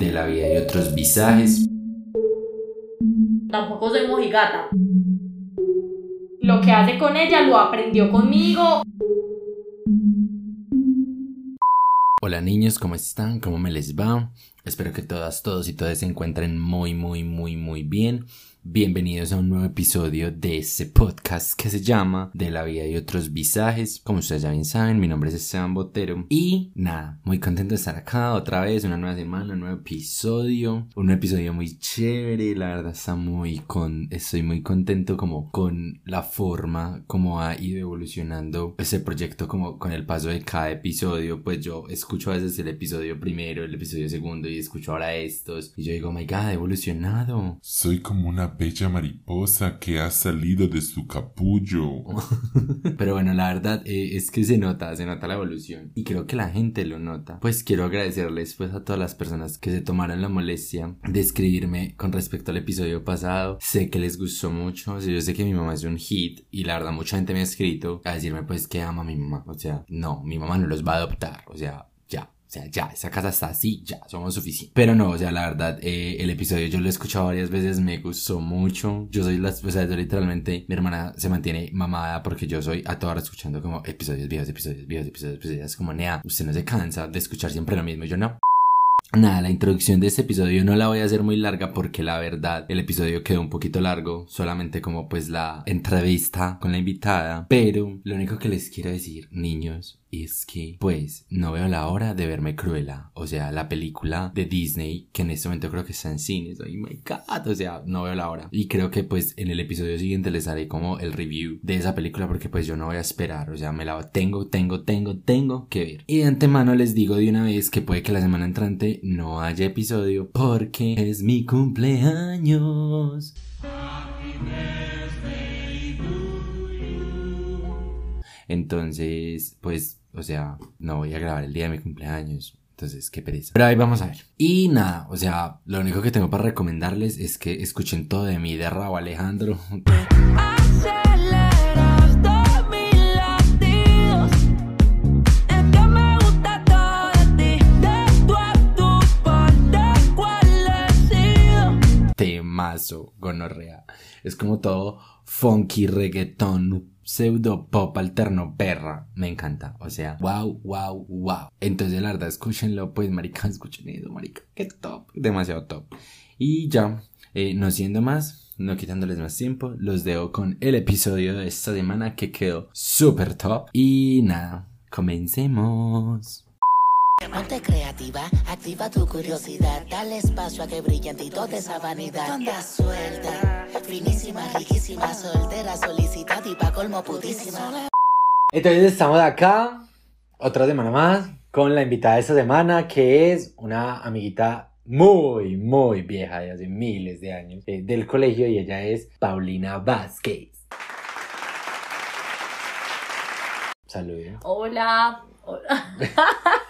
de la vida y otros visajes. Tampoco soy mojigata. Lo que hace con ella lo aprendió conmigo. Hola niños, ¿cómo están? ¿Cómo me les va? Espero que todas, todos y todas se encuentren muy, muy, muy, muy bien. Bienvenidos a un nuevo episodio de este podcast que se llama De la vida y otros visajes. Como ustedes ya bien saben, mi nombre es Esteban Botero. Y nada, muy contento de estar acá otra vez, una nueva semana, un nuevo episodio. Un episodio muy chévere, la verdad está muy con... Estoy muy contento como con la forma como ha ido evolucionando ese proyecto como con el paso de cada episodio. Pues yo escucho a veces el episodio primero, el episodio segundo y escucho ahora estos. Y yo digo, oh my god, ha evolucionado. Soy como una bella mariposa que ha salido de su capullo. Pero bueno, la verdad eh, es que se nota, se nota la evolución. Y creo que la gente lo nota. Pues quiero agradecerles pues a todas las personas que se tomaron la molestia de escribirme con respecto al episodio pasado. Sé que les gustó mucho. O sea, yo sé que mi mamá es un hit. Y la verdad mucha gente me ha escrito a decirme pues que ama a mi mamá. O sea, no, mi mamá no los va a adoptar. O sea. O sea, ya, esa casa está así, ya, somos suficientes. Pero no, o sea, la verdad, eh, el episodio yo lo he escuchado varias veces, me gustó mucho. Yo soy la, o sea, literalmente, mi hermana se mantiene mamada porque yo soy a toda hora escuchando como episodios viejos, episodios viejos, episodios, episodios. Como, nea, usted no se cansa de escuchar siempre lo mismo. Yo no. Nada, la introducción de este episodio no la voy a hacer muy larga porque la verdad el episodio quedó un poquito largo, solamente como pues la entrevista con la invitada, pero lo único que les quiero decir, niños, es que pues no veo la hora de verme Cruella, o sea, la película de Disney que en este momento creo que está en cines, oh my god, o sea, no veo la hora. Y creo que pues en el episodio siguiente les haré como el review de esa película porque pues yo no voy a esperar, o sea, me la tengo, tengo, tengo, tengo que ver. Y de antemano les digo de una vez que puede que la semana entrante no haya episodio porque es mi cumpleaños. Entonces, pues, o sea, no voy a grabar el día de mi cumpleaños. Entonces, qué pereza. Pero ahí vamos a ver. Y nada, o sea, lo único que tengo para recomendarles es que escuchen todo de mí, de Raúl Alejandro. Temazo, gonorrea. Es como todo funky reggaetón pseudo pop alterno perra. Me encanta. O sea, wow, wow, wow. Entonces, la verdad, escúchenlo, pues, marica, escuchen eso, marica. Qué top. Demasiado top. Y ya, eh, no siendo más, no quitándoles más tiempo, los dejo con el episodio de esta semana que quedó súper top. Y nada, comencemos. Ponte creativa, activa tu curiosidad, dale espacio a que brille en ti toda esa vanidad. Onda suelta, finísima, riquísima, soltera, solicitada y pa' colmo putísima. Entonces estamos acá, otra semana más, con la invitada de esta semana, que es una amiguita muy, muy vieja, de hace miles de años, eh, del colegio, y ella es Paulina Vázquez. Saludos. Hola. Hola.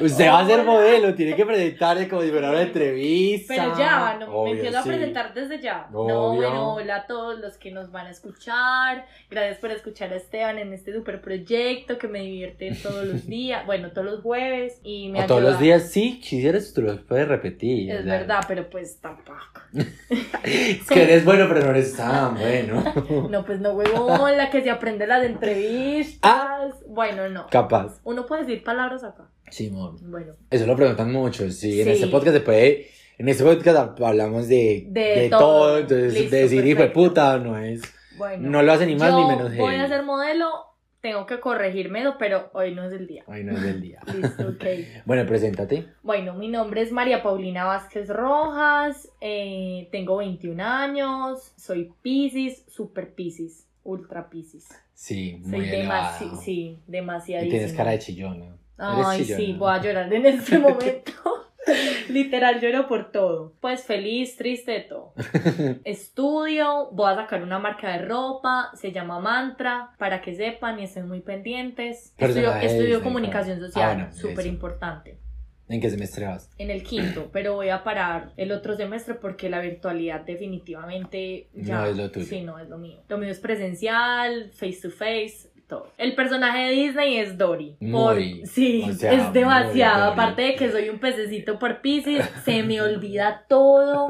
Usted va a ser modelo, tiene que presentarse como si fuera una entrevista. Pero ya, no, Obvio, me empiezo a sí. presentar desde ya. No, Obvio. bueno, hola a todos los que nos van a escuchar. Gracias por escuchar a Esteban en este super proyecto que me divierte todos los días. Bueno, todos los jueves. Y me O todos los días, sí, quisieras, tú los puedes repetir. Es o sea. verdad, pero pues tampoco. Es que eres bueno, pero no eres tan bueno. No, pues no, huevón, la que se aprende las entrevistas. Ah. Bueno, no. Capaz. Uno puede decir palabras acá. Simón. Bueno, Eso lo preguntan mucho, sí. En Sí. este podcast puede. En este podcast hablamos de, De de todo. todo. Entonces, Listo, decir hijo de puta no es. bueno. No lo hace ni más Yo ni menos. voy a heavy. ser modelo, tengo que corregirme, pero hoy no es el día. Ay, no es del día. Listo, ok. Bueno, preséntate. Bueno, mi nombre es María Paulina Vázquez Rojas, eh, tengo 21 años, soy Pisces, super Pisces, ultra Pisces. Sí, Soy muy elevado. demasi sí, Y demasiadísimo. tienes cara de chillona. Ay, chillona. sí, voy a llorar en este momento. Literal, lloro por todo. Pues feliz, triste de todo. Estudio, voy a sacar una marca de ropa, se llama Mantra, para que sepan y estén muy pendientes. Estudio, comunicación social, Ah, súper importante. ¿En qué semestre vas? En el quinto, pero voy a parar el otro semestre porque la virtualidad definitivamente ya No es lo tuyo. Sí, no es lo mío. Lo mío es presencial, face to face, todo. El personaje de Disney es Dory. Muy, Por- sí, o sea, es demasiado. Aparte de que soy un pececito por Pisces, se me olvida todo.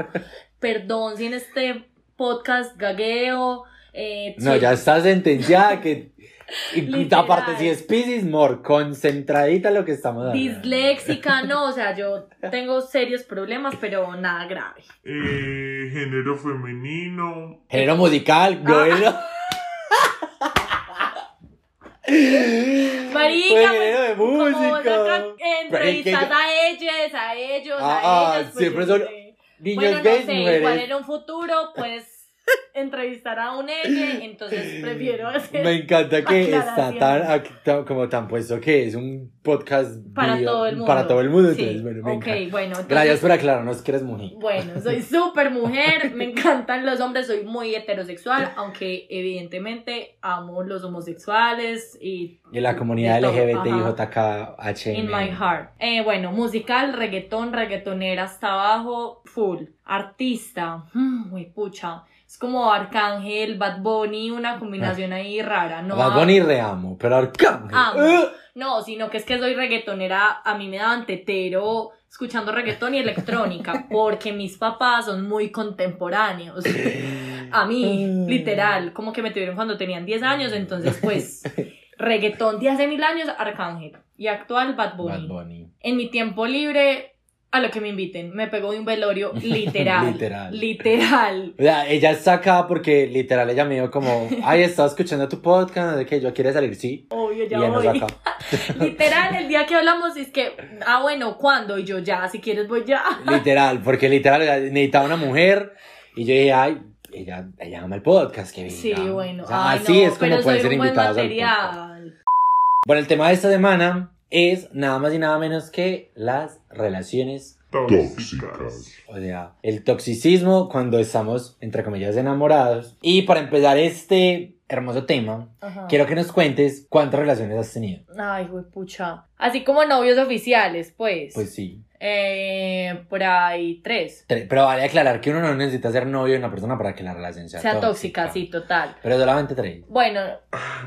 Perdón si en este podcast gagueo. Eh, No, ya está sentenciada que... Y Literal. aparte, si es Pisces, more concentradita lo que estamos hablando. Disléxica, no, o sea, yo tengo serios problemas, pero nada grave. Eh, género femenino. Género musical, Ah. Marica, Pues, como vos acá entrevistas a ellas, a ellos, Ah, a ah, ellas. pues, siempre son Niños bueno, no gays, sé, mujeres. igual en un futuro, pues, entrevistar a un ella, entonces prefiero hacer Me encanta que está tan, como tan puesto que es un podcast para todo el mundo. Para todo el mundo, Sí, entonces, bueno, me ok, encanta. bueno. entonces- Gracias por aclararnos que eres mujer. Bueno, soy súper mujer, me encantan los hombres, soy muy heterosexual, aunque evidentemente amo los homosexuales y... Y la comunidad todo, LGBT y. In my heart. Eh, bueno, musical, reggaetón, reggaetonera hasta abajo, full. Artista, mm, muy pucha. Es como Arcángel, Bad Bunny, una combinación ahí rara. No, Bad Bunny reamo, pero Arcángel. Amo. ¡eh! no, sino que es que soy reggaetonera, a mí me daban tetero escuchando reggaetón y electrónica, porque mis papás son muy contemporáneos. A mí, literal, como que me tuvieron cuando tenían 10 años, entonces pues reggaetón de hace mil años, Arcángel. Y actual Bad Bunny. Bad Bunny. En mi tiempo libre, a lo que me inviten, me pegó de un velorio literal. Literal. Literal. O sea, ella está acá porque literal ella me dijo como, ay, estaba escuchando tu podcast, de que yo quiere salir, sí. Obvio, Y ya nos voy. acá. Literal, el día que hablamos es que, ah, bueno, ¿cuándo? Y yo ya, si quieres voy ya. Literal, porque literal necesitaba una mujer y yo dije, ay, ella, ella ama el podcast, que venga. Sí, bueno. O sea, Ay, así no, es como pueden ser invitados al podcast. material. Bueno, el tema de esta semana es nada más y nada menos que las relaciones, Tóxicas. o sea, el toxicismo cuando estamos, entre comillas, enamorados. Y para empezar este hermoso tema, Ajá. quiero que nos cuentes cuántas relaciones has tenido. Ay, güey, pucha. Así como novios oficiales, pues. Pues sí. Eh, por ahí tres. Tre- Pero vale aclarar que uno no necesita ser novio de una persona para que la relación sea, Sea tóxica, sí, total. Pero solamente tres. Bueno,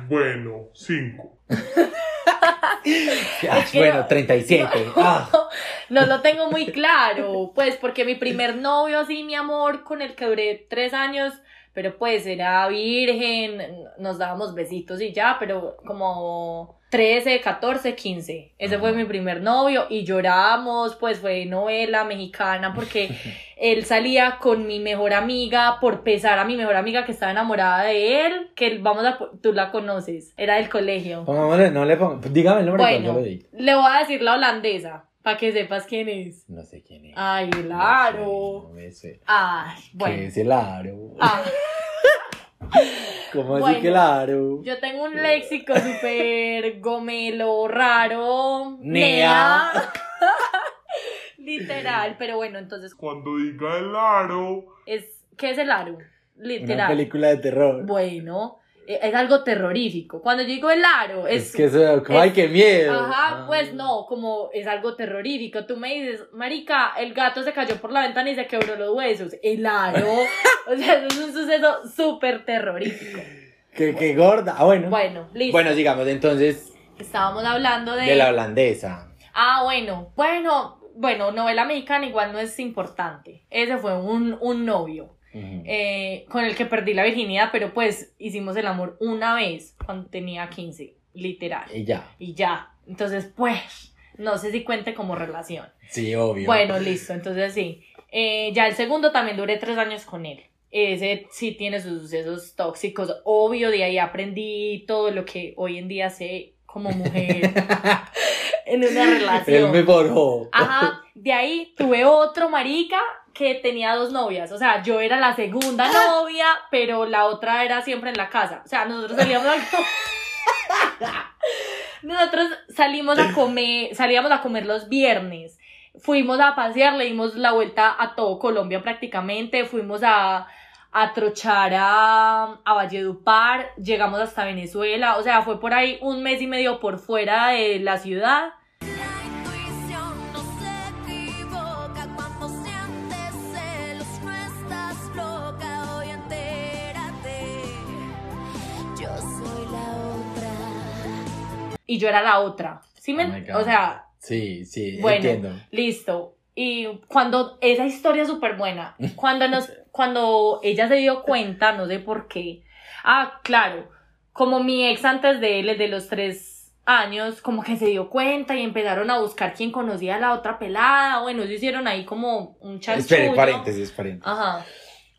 Bueno, cinco. Que bueno, no- 37. Ah. no lo tengo muy claro, pues porque mi primer novio, así, mi amor, con el que duré tres años, pero pues era virgen, nos dábamos besitos y ya, pero como 13, 14, 15. Ese fue mi primer novio y lloramos, pues fue novela mexicana porque él salía con mi mejor amiga por pesar a mi mejor amiga que estaba enamorada de él, que vamos a, tú la conoces, era del colegio. Pongámosle, no le pongo. Dígame el nombre que yo Bueno, lo digo. le voy a decir la holandesa, para que sepas quién es. No sé quién es. Ay, el No aro. sé, No me sé. Ay, ¿Qué bueno. es el aro? Ah, ¿Cómo así Bueno, que el aro? yo tengo un léxico súper gomelo, raro. Nea. Literal, pero bueno, entonces, Cuando diga el aro. es, ¿qué es el aro? Una Literal. película de terror. Bueno, es algo terrorífico. Cuando yo digo el aro, es... Es, que eso, como, ay, es- qué miedo. Ajá, Ah. pues no, como es algo terrorífico. Tú me dices, marica, el gato se cayó por la ventana y se quebró los huesos. El aro. o sea, eso es un suceso súper terrorífico. Qué, qué gorda. Ah, bueno. Bueno, listo. Bueno, sigamos entonces Estábamos hablando de... de la holandesa. Ah, bueno, bueno, bueno, novela mexicana igual no es importante. Ese fue un, un novio Eh, con el que perdí la virginidad, pero pues hicimos el amor una vez cuando tenía 15, literal. Y ya. Y ya. Entonces, pues, no sé si cuente como relación. Sí, obvio. Bueno, listo, entonces sí. Eh, ya el segundo también duré tres años con él. Ese sí tiene sus sucesos tóxicos. Obvio, de ahí aprendí todo lo que hoy en día sé como mujer en una Él relación. me forjó. Ajá, de ahí tuve otro marica que tenía dos novias. O sea, yo era la segunda novia, pero la otra era siempre en la casa. O sea, nosotros salíamos a... Nosotros salimos a comer, salíamos a comer los viernes. Fuimos a pasear, le dimos la vuelta a todo Colombia prácticamente. Fuimos a, a trochar a, a Valledupar, llegamos hasta Venezuela. O sea, fue por ahí un mes y medio por fuera de la ciudad. Y yo era la otra. ¿Sí me, Oh o sea, Sí, sí, Bueno. entiendo. listo. Y cuando, esa historia es súper buena, cuando nos, cuando ella se dio cuenta, no sé por qué, ah, claro, como mi ex antes de él, de los tres años, como que se dio cuenta y empezaron a buscar quién conocía a la otra pelada, bueno, se hicieron ahí como un chanchullo. Espere, paréntesis, paréntesis. Ajá,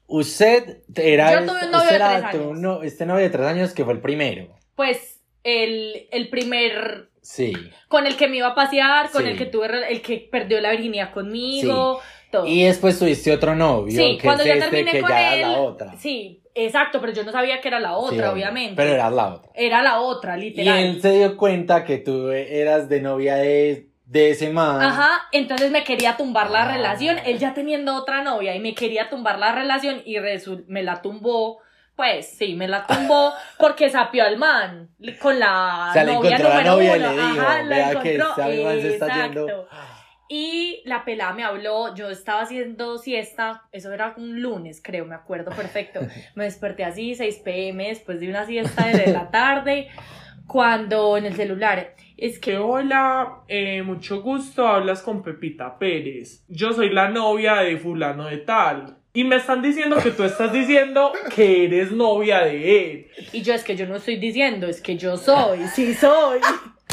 Usted era, Yo tuve un novio de tres años. no- este novio de tres años que fue el primero. pues el, el primer Sí. con el que me iba a pasear, con Sí. el que tuve, el que perdió la virginidad conmigo, todo. Y después tuviste otro novio, Sí, que cuando es yo este, terminé que con ya él, era la otra. Sí, exacto, pero yo no sabía que era la otra, obviamente. Pero era la otra. Era la otra, Y literal. él se dio cuenta que tú eras de novia de, de ese man. Ajá, entonces me quería tumbar la Ah. relación, él ya teniendo otra novia y me quería tumbar la relación y me la tumbó. Pues sí, me la tumbó porque sapió al man con la O sea, le novia encontró la número novia y uno. le dijo, Ajá, la vea que encontró. ese man se está yendo. Exacto. Y la pelada me habló, yo estaba haciendo siesta, eso era un lunes, creo, me acuerdo perfecto. Me desperté así, 6 pm, después de una siesta de la tarde, cuando en el celular, es que Que hola, eh, mucho gusto, hablas con Pepita Pérez. Yo soy la novia de fulano de tal. Y me están diciendo que tú estás diciendo que eres novia de él. Y yo es que yo no estoy diciendo, es que yo soy, sí soy.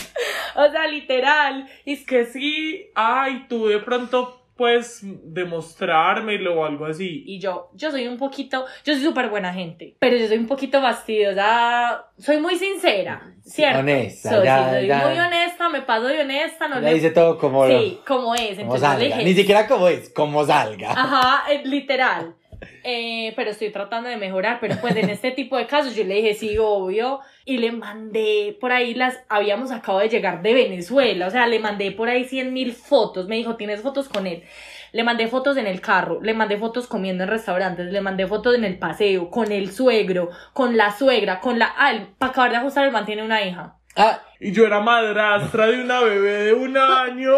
o sea, literal. Y es que Que sí, ay, tú de pronto puedes demostrármelo o algo así. y yo, yo soy un poquito, yo soy súper buena gente, pero yo soy un poquito fastidiosa, soy muy sincera, ¿cierto? honesta, Soy, ya, sí, soy ya. muy honesta, me paso de honesta, no Le le... dice todo como, Sí, como es, como entonces salga. dije, Ni siquiera como es, como salga. Ajá, eh, literal. Eh, pero estoy tratando de mejorar, pero pues en este tipo de casos yo le dije sí, obvio, y le mandé por ahí las, habíamos acabado de llegar de Venezuela, o sea, le mandé por ahí 100 mil fotos, me dijo, ¿tienes fotos con él? Le mandé fotos en el carro, le mandé fotos comiendo en restaurantes, le mandé fotos en el paseo, con el suegro, con la suegra, con la... Ah, para acabar de ajustar, el man tiene una hija. Ah, Y yo era madrastra de una bebé de un año.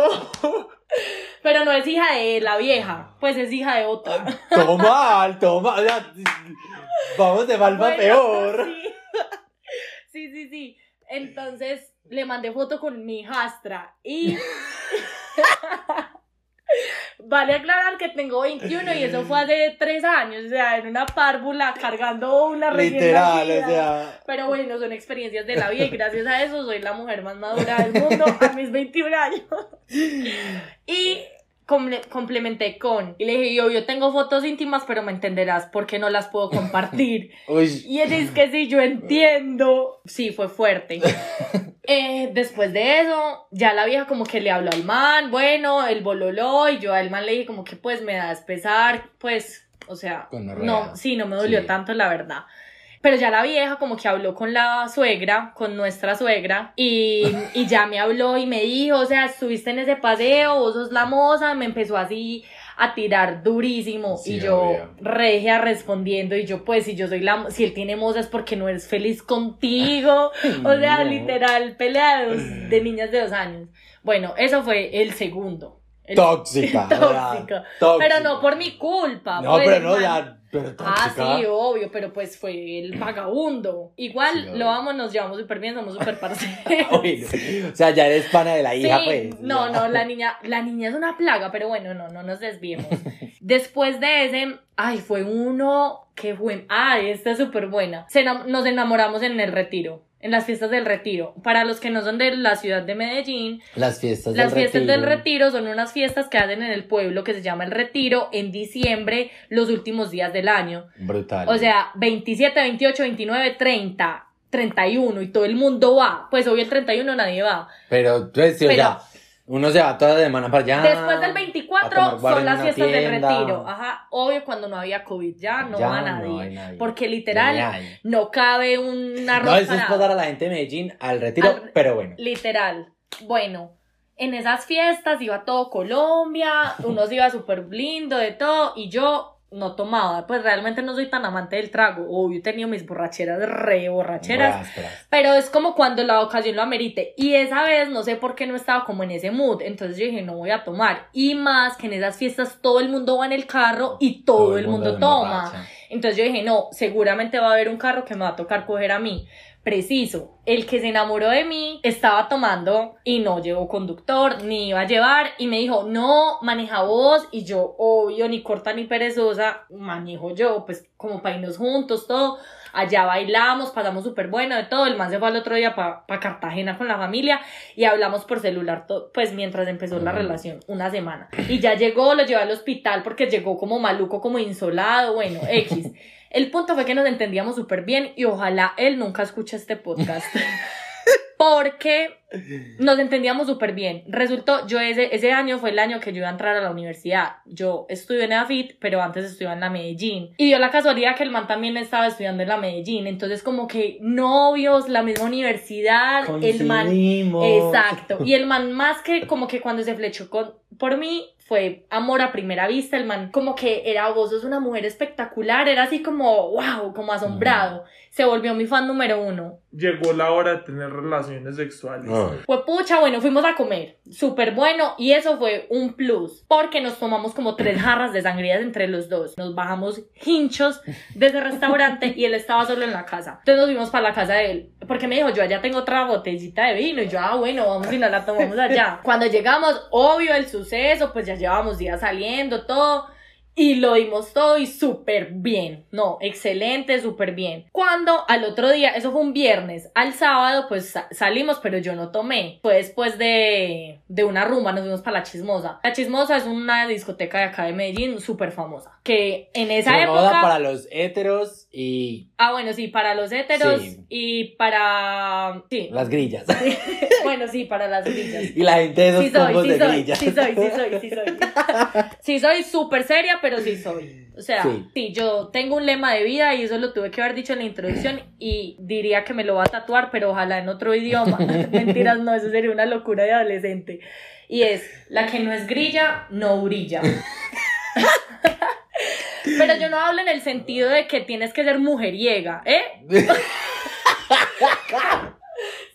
Pero no es hija de la vieja, pues es hija de otra. todo mal, todo mal. o sea, vamos de mal Bueno, peor. Sí. sí, sí, sí. Entonces le mandé foto con mi hijastra y. vale aclarar que tengo 21 y eso fue hace 3 años, o sea, en una párvula cargando una recién Literal, o sea. Pero bueno, son experiencias de la vida y gracias a eso soy la mujer más madura del mundo a mis 21 años. Y complementé con, y le dije, yo, yo tengo fotos íntimas, pero me entenderás porque no las puedo compartir. Y ella dice que sí, yo entiendo. Sí, fue fuerte. Eh, después de eso, ya la vieja como que le habló al man, bueno, el bololó, y yo al man le dije como que pues me das pesar, pues, o sea, no, sí, no me dolió Sí. tanto, la verdad. Pero ya la vieja como que habló con la suegra, con nuestra suegra, y, y ya me habló y me dijo, o sea, estuviste en ese paseo, vos sos la moza, me empezó así a tirar durísimo Sí, y yo obvio. regia respondiendo y yo pues si yo soy la si él tiene moza es porque no eres feliz contigo o sea No. literal pelea de, dos- de niñas de dos años bueno eso fue el segundo El- tóxica. tóxica tóxica. pero no por mi culpa No, pues, pero no, man. ya. Pero Ah, sí, obvio, pero pues fue el vagabundo. Igual Sí, lo amo, nos llevamos súper bien, somos súper parceros. O sea, ya eres pana de la hija, Sí, pues. no, no, la niña, la niña es una plaga, pero bueno, no, no nos desviemos. Después de ese, ay, fue uno que fue, ay, esta es súper buena. Se nos enamoramos en el retiro, en las fiestas del retiro. Para los que no son de la ciudad de Medellín, Las fiestas las del fiestas retiro. del retiro son unas fiestas que hacen en el pueblo que se llama el retiro en diciembre, los últimos días del año. Brutal. O sea, 27, 28, 29, 30, 31 y todo el mundo va. Pues obvio el 31 nadie va. Pero, pues, Pero- sea, uno se va toda la semana para allá. Después del a 24 tomar bar son las una fiestas del retiro. Ajá, obvio cuando no había COVID ya no Ya va no nadie. hay nadie. Porque literal no cabe un arroz No, eso es pasar a la gente de Medellín al retiro, Al- pero bueno. Literal. Bueno, en esas fiestas iba todo Colombia, uno se iba súper lindo de todo, y yo no tomaba. Pues realmente no soy tan amante del trago. Obvio, he tenido mis borracheras, re borracheras. Ras, ras. Pero es como cuando la ocasión lo amerite. Y esa vez no sé por qué no estaba como en ese mood. Entonces yo dije, no voy a tomar. Y más que en esas fiestas todo el mundo va en el carro y todo, el mundo, toma. Entonces yo dije, no, seguramente va a haber un carro que me va a tocar coger a mí. Preciso, el que se enamoró de mí estaba tomando y no llevó conductor, ni iba a llevar, y me dijo, no, maneja vos, y yo, obvio, ni corta ni perezosa, manejo yo, pues como para irnos juntos, todo. Allá bailamos, pasamos súper bueno, de todo. El man se fue al otro día para Cartagena con la familia y hablamos por celular, pues mientras empezó la relación, una semana. Y ya llegó, lo llevé al hospital porque llegó como maluco, como insolado, bueno, X. El punto fue que nos entendíamos súper bien y ojalá él nunca escuche este podcast. Porque nos entendíamos súper bien. Resultó, yo ese, ese año fue el año que yo iba a entrar a la universidad. Yo estudié en EAFIT, pero antes estudiaba en la Medellín. Y dio la casualidad que el man también estaba estudiando en la Medellín. Entonces, como que novios, la misma universidad, el man. Exacto. Y el man, más que como que cuando se flechó con, por mí, fue amor a primera vista. El man, como que era vos sos una mujer espectacular. Era así como, wow, como asombrado. Se volvió mi fan número uno. Llegó la hora de tener relaciones sexuales. Ay. Fue pucha, bueno, fuimos a comer. Súper bueno. Y eso fue un plus. Porque nos tomamos como tres jarras de sangrías entre los dos. Nos bajamos hinchos de ese restaurante y él estaba solo en la casa. Entonces nos fuimos para la casa de él. Porque me dijo, yo allá tengo otra botellita de vino. Y yo, ah, bueno, vamos y nos la tomamos allá. Cuando llegamos, obvio el suceso, pues ya llevábamos días saliendo, todo. Y lo dimos todo y súper bien. No, excelente, súper bien. Cuando al otro día, eso fue un viernes, al sábado pues sa- salimos, pero yo no tomé. Fue después de, de una rumba, nos fuimos para La Chismosa. La Chismosa es una discoteca de acá de Medellín súper famosa. Que en esa época... para los héteros y Ah, bueno, sí, para los héteros Sí. y para... Sí. las grillas. bueno, sí, para las grillas. y la gente de esos Sí soy, sí de soy, grillas. sí soy, sí soy, sí soy. Sí soy súper seria, pero sí soy. O sea, Sí. sí. yo tengo un lema de vida y eso lo tuve que haber dicho en la introducción y diría que me lo va a tatuar, pero ojalá en otro idioma. Mentiras, no, eso sería una locura de adolescente. Y es, la que no es grilla, no brilla. Pero yo no hablo en el sentido de que tienes que ser mujeriega, ¿eh?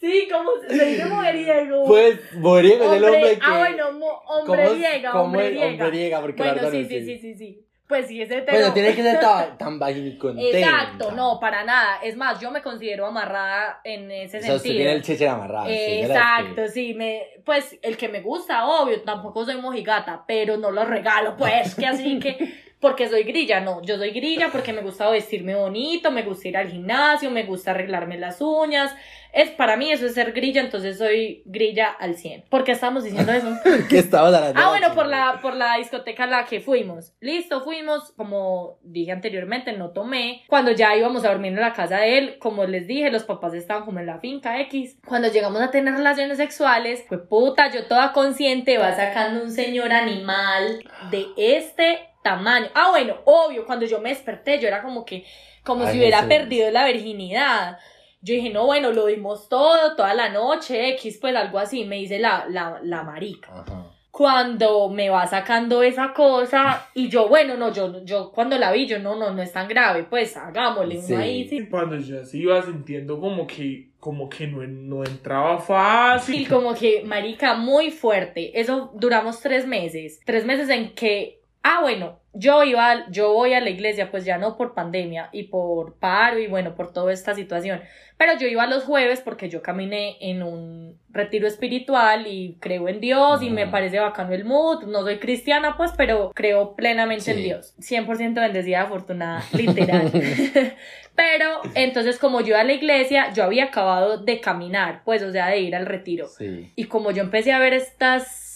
Sí, como se dice mujeriego. Pues moriego es el Hombre- hombre que. Ah, bueno, mo- hombre ¿Cómo- es? Porque Bueno, sí, no sí, sí, sí, sí. Pues sí, es hetero. Bueno, tiene que ser tan, tan vaginicontenta. Exacto, no, para nada. Es más, yo me considero amarrada en ese O sea, usted sentido. tiene el amarrado. Exacto, sí, me, pues el que me gusta, obvio, tampoco soy mojigata, pero no lo regalo, pues, que así que, porque soy grilla, no, yo soy grilla porque me gusta vestirme bonito, me gusta ir al gimnasio, me gusta arreglarme las uñas, es, para mí eso es ser grilla, entonces soy grilla al 100. ¿Por qué estamos diciendo eso? ¿Qué estabas hablando? Ah, bueno, por la, por la discoteca a la que fuimos. Listo, fuimos, como dije anteriormente, no tomé. Cuando ya íbamos a dormir en la casa de él, como les dije, los papás estaban como en la finca X. Cuando llegamos a tener relaciones sexuales, fue puta, yo toda consciente, va sacando un señor animal de este tamaño. Ah, bueno, obvio, cuando yo me desperté, yo era como que, como Ay, si hubiera Jesús. perdido la virginidad. Yo dije, no, bueno, lo dimos todo, toda la noche, X, pues algo así, me dice la, la, la marica Ajá. cuando me va sacando esa cosa y yo, bueno, no, yo, yo cuando la vi, yo no, no, no es tan grave, pues hagámosle uno Sí. ahí, sí. Y cuando ya se iba sintiendo como que, como que no, no entraba fácil. Y como que, marica, muy fuerte. Eso duramos tres meses. Tres meses en que, ah, bueno, yo iba, yo voy a la iglesia, pues ya no por pandemia y por paro y bueno, por toda esta situación. Pero yo iba los jueves porque yo caminé en un retiro espiritual y creo en Dios y me parece bacano el mood. No soy cristiana, pues, pero creo plenamente en. Dios. 100% bendecida, afortunada, literal. Pero entonces como yo iba a la iglesia, yo había acabado de caminar, pues, o sea, de ir al retiro. Sí. Y como yo empecé a ver estas,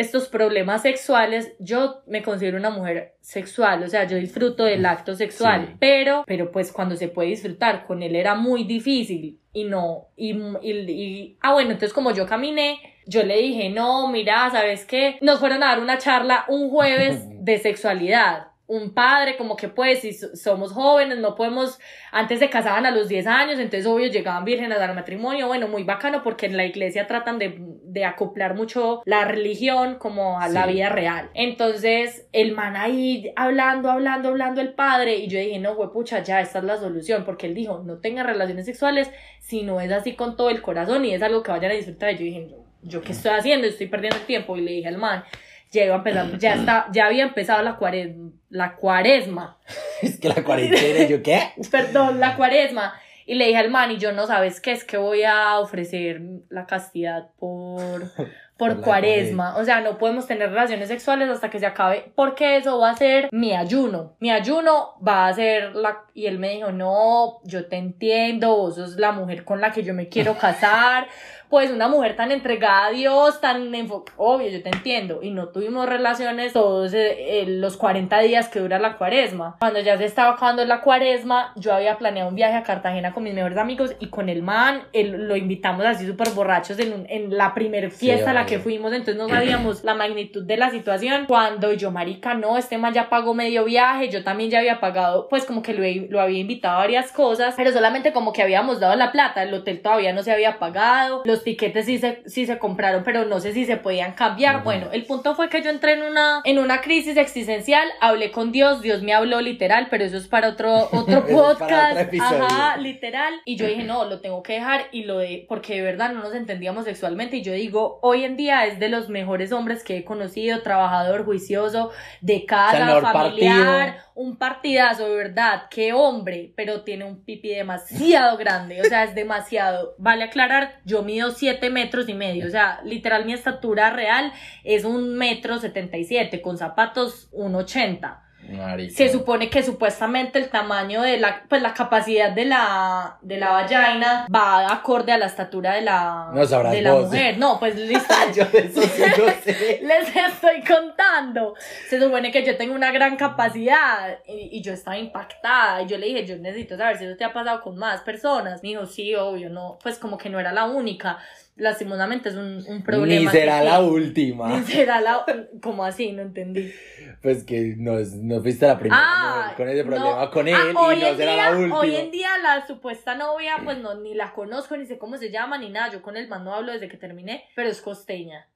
estos problemas sexuales, yo me considero una mujer sexual, o sea, yo disfruto del acto sexual, Sí. pero, pero pues cuando se puede disfrutar, con él era muy difícil y no, y, y, y- ah, bueno, entonces como yo caminé, yo le dije, no, mira, ¿sabes qué? Nos fueron a dar una charla un jueves de sexualidad. Un padre, como que pues, si so- somos jóvenes, no podemos, antes se casaban a los 10 años, entonces obvio llegaban vírgenes al matrimonio, bueno, muy bacano porque en la iglesia tratan de, de acoplar mucho la religión como a la vida real. Entonces, el man ahí hablando, hablando, hablando el padre, y yo dije, no, pucha, ya, esta es la solución, porque él dijo, no tengan relaciones sexuales si no es así con todo el corazón y es algo que vayan a disfrutar. Y yo dije, ¿yo qué estoy haciendo? Estoy perdiendo el tiempo. Y le dije al man, ya iba a empezar, ya está, ya había empezado la cuaresma, la cuaresma, Es que la cuarentena, ¿yo qué? perdón, la cuaresma. Y le dije al man, y yo no sabes qué es que voy a ofrecer la castidad por, por, la cuaresma. O sea, no podemos tener relaciones sexuales hasta que se acabe, porque eso va a ser mi ayuno. Mi ayuno va a ser la... Y él me dijo, no, yo te entiendo, vos sos la mujer con la que yo me quiero casar. Pues una mujer tan entregada a Dios, tan enfocada, obvio, yo te entiendo. Y no tuvimos relaciones todos eh, eh, los 40 días que dura la cuaresma. Cuando ya se estaba acabando la cuaresma, yo había planeado un viaje a Cartagena con mis mejores amigos y con el man, él, lo invitamos así súper borrachos en, un- en la primer fiesta a la que fuimos, entonces no sabíamos la magnitud de la situación. Cuando yo, marica, no, este man ya pagó medio viaje, yo también ya había pagado, pues como que lo, había invitado a varias cosas, pero solamente como que habíamos dado la plata, el hotel todavía no se había pagado, los tiquetes sí se, sí se compraron, pero no sé si se podían cambiar. Bueno, el punto fue que yo entré en una, en una crisis existencial, hablé con Dios, Dios me habló literal, pero eso es para otro, otro podcast. Ajá, literal. Y yo dije, no, lo tengo que dejar y lo de, porque de verdad no nos entendíamos sexualmente. Y yo digo, hoy en día es de los mejores hombres que he conocido, trabajador, juicioso, de casa, familiar, partido. un partidazo, de verdad. Qué hombre, pero tiene un pipí demasiado grande. O sea, es demasiado. Vale aclarar, yo mido 7 metros y medio. O sea, literal, mi estatura real es un metro 77, con zapatos 1,80. Marica. Se supone que supuestamente el tamaño de la, pues la capacidad de la, de la vagina va acorde a la estatura de la, No de la vos. mujer. No, pues listo. Yo eso sí no sé. Les estoy contando. Se supone que yo tengo una gran capacidad y, y yo estaba impactada. Y yo le dije, yo necesito saber si eso te ha pasado con más personas. Me dijo, sí, obvio, no. Pues como que no era la única. Lastimosamente es un, un problema. Ni será la última. Ni será la. ¿Cómo así? No entendí. Pues que no, no fuiste la primera Ah, con ese problema no. con él Ah, y no será día- la última. Hoy en día la supuesta novia, pues no, ni la conozco, ni sé cómo se llama, ni nada. Yo con el man no hablo desde que terminé, pero es costeña.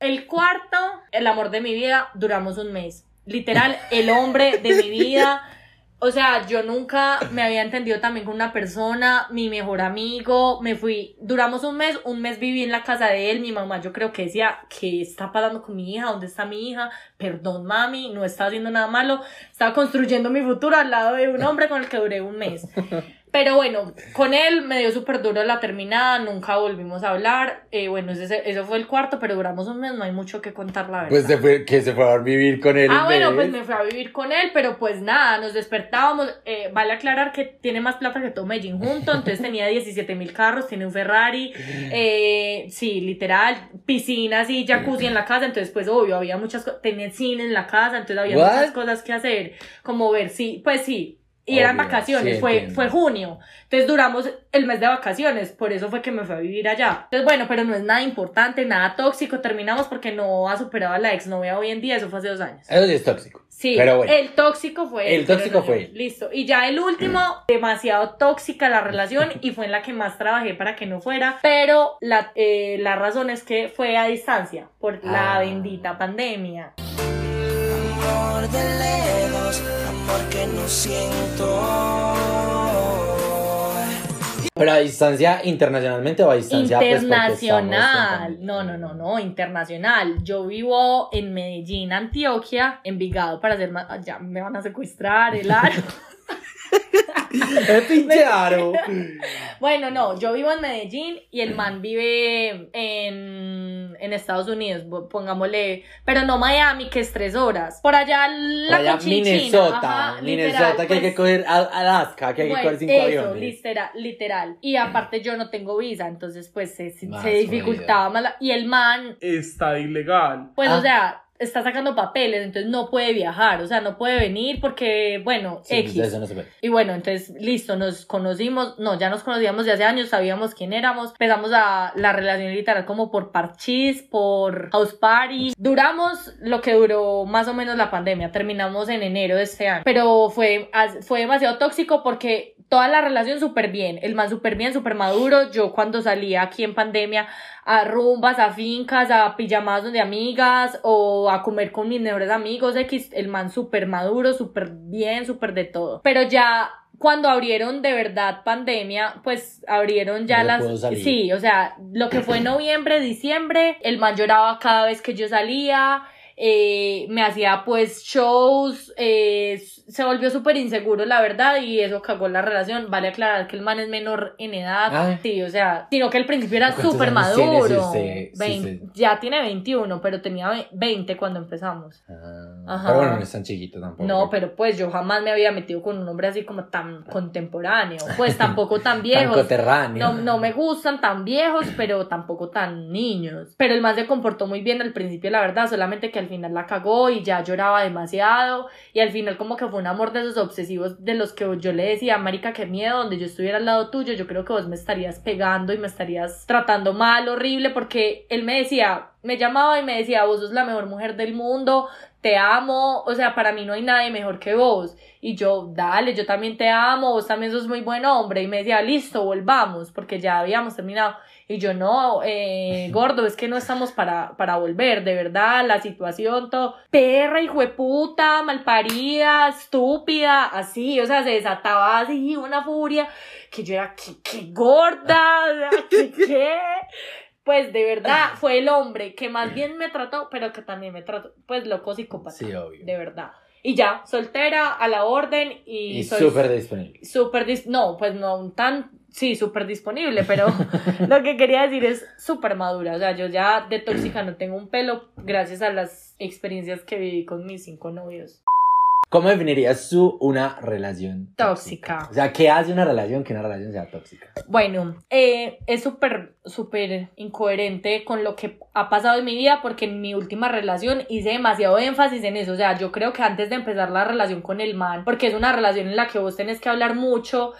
El cuarto, el amor de mi vida, duramos un mes. Literal, el hombre de mi vida. O sea, yo nunca me había entendido también con una persona, mi mejor amigo, me fui, duramos un mes, un mes viví en la casa de él, mi mamá yo creo que decía, ¿qué está pasando con mi hija? ¿Dónde está mi hija? Perdón mami, no estaba haciendo nada malo, estaba construyendo mi futuro al lado de un hombre con el que duré un mes. Pero bueno, con él me dio súper duro la terminada, nunca volvimos a hablar, eh, bueno, ese, eso fue el cuarto, pero duramos un mes, no hay mucho que contar la verdad. Pues se fue, que se fue a vivir con él. Ah, bueno, mes. pues me fui a vivir con él, pero pues nada, nos despertábamos. eh, vale aclarar que tiene más plata que todo Medellín junto, entonces tenía 17 mil carros, tiene un Ferrari, eh, sí, literal, piscinas y jacuzzi en la casa, entonces pues obvio, había muchas cosas, tenía cine en la casa, entonces había What? muchas cosas que hacer, como ver, sí, pues sí. Y eran Obvio, vacaciones, sí, fue, fue junio. Entonces duramos el mes de vacaciones, por eso fue que me fui a vivir allá. Entonces bueno, pero no es nada importante, nada tóxico, terminamos porque no ha superado a la exnovia hoy en día, eso fue hace dos años. Eso sí es tóxico. Sí, Pero bueno. el tóxico fue El tóxico no fue él. Listo. Y ya el último, demasiado tóxica la relación y fue en la que más trabajé para que no fuera. Pero la, eh, la razón es que fue a distancia por la Ah. bendita pandemia. Que no siento. Pero a distancia internacionalmente o a distancia pues, Internacional. en No, no, no, no, internacional. Yo vivo en Medellín, Antioquia, Envigado para ser más. Ya me van a secuestrar, el aro. ¡Es pinche aro! Bueno, no, yo vivo en Medellín y el man vive en, en Estados Unidos, pongámosle, pero no Miami, que es tres horas. Por allá la Allá Minnesota. ajá, Minnesota literal, que hay que pues, coger a- Alaska, que hay que bueno, coger cinco eso, aviones. literal, literal. Y aparte yo no tengo visa, entonces pues se, dificultaba más. la- y el man, Está ilegal. pues Ah. o sea, está sacando papeles, entonces no puede viajar, o sea, no puede venir porque, bueno, Sí, X. pues no puede. Y bueno, entonces, listo, nos conocimos, no, ya nos conocíamos de hace años, sabíamos quién éramos, empezamos a la relación literal como por parchís, por house party. Duramos lo que duró más o menos la pandemia, terminamos en enero de este año, pero fue, fue demasiado tóxico porque toda la relación súper bien, el man súper bien, súper maduro, yo cuando salía aquí en pandemia a rumbas, a fincas, a pijamadas de amigas o a comer con mis mejores amigos, X, el man súper maduro, súper bien, súper de todo. Pero ya cuando abrieron de verdad pandemia, pues abrieron ya No las... Sí, o sea, lo que fue noviembre, diciembre, el man lloraba cada vez que yo salía. Eh, me hacía pues shows, eh, se volvió súper inseguro la verdad y eso cagó la relación. Vale aclarar que el man es menor en edad, sí, o sea, sino que al principio era ¿Cuántos súper tiene maduro. usted- Ya tiene 21, pero tenía ve- 20 cuando empezamos. Ah, Ajá. Pero bueno, no es tan chiquito tampoco. No, pero pues yo jamás me había metido con un hombre así como tan contemporáneo, pues tampoco tan viejos. No, no me gustan tan viejos, pero tampoco tan niños. Pero el man se comportó muy bien al principio, la verdad, solamente que al final la cagó y ya lloraba demasiado. Y al final como que fue un amor de esos obsesivos de los que yo le decía, marica, qué miedo, donde yo estuviera al lado tuyo, yo creo que vos me estarías pegando y me estarías tratando mal, horrible, porque él me decía, me llamaba y me decía, vos sos la mejor mujer del mundo, te amo, o sea, para mí no hay nadie mejor que vos. Y yo, dale, yo también te amo, vos también sos muy buen hombre. Y me decía, listo, volvamos, porque ya habíamos terminado. Y yo, no, eh, gordo, es que no estamos para, para volver, de verdad, la situación, todo. Perra, hijueputa, malparida, estúpida, así, o sea, se desataba así una furia, que yo era, qué, qué gorda, qué, qué. Pues de verdad fue el hombre que más bien me trató, pero que también me trató, pues loco psicópata. Sí, obvio. De verdad. Y ya, soltera, a la orden y, Y súper disponible. súper dis- no, pues no tan, sí, súper disponible, pero lo que quería decir es súper madura, o sea, yo ya de tóxica no tengo un pelo gracias a las experiencias que viví con mis cinco novios. ¿Cómo definirías tú una relación Tóxica. O sea, ¿qué hace una relación que una relación sea tóxica? Bueno, eh, es súper, súper incoherente con lo que ha pasado en mi vida porque en mi última relación hice demasiado énfasis en eso. O sea, yo creo que antes de empezar la relación con el man, porque es una relación en la que vos tenés que hablar mucho,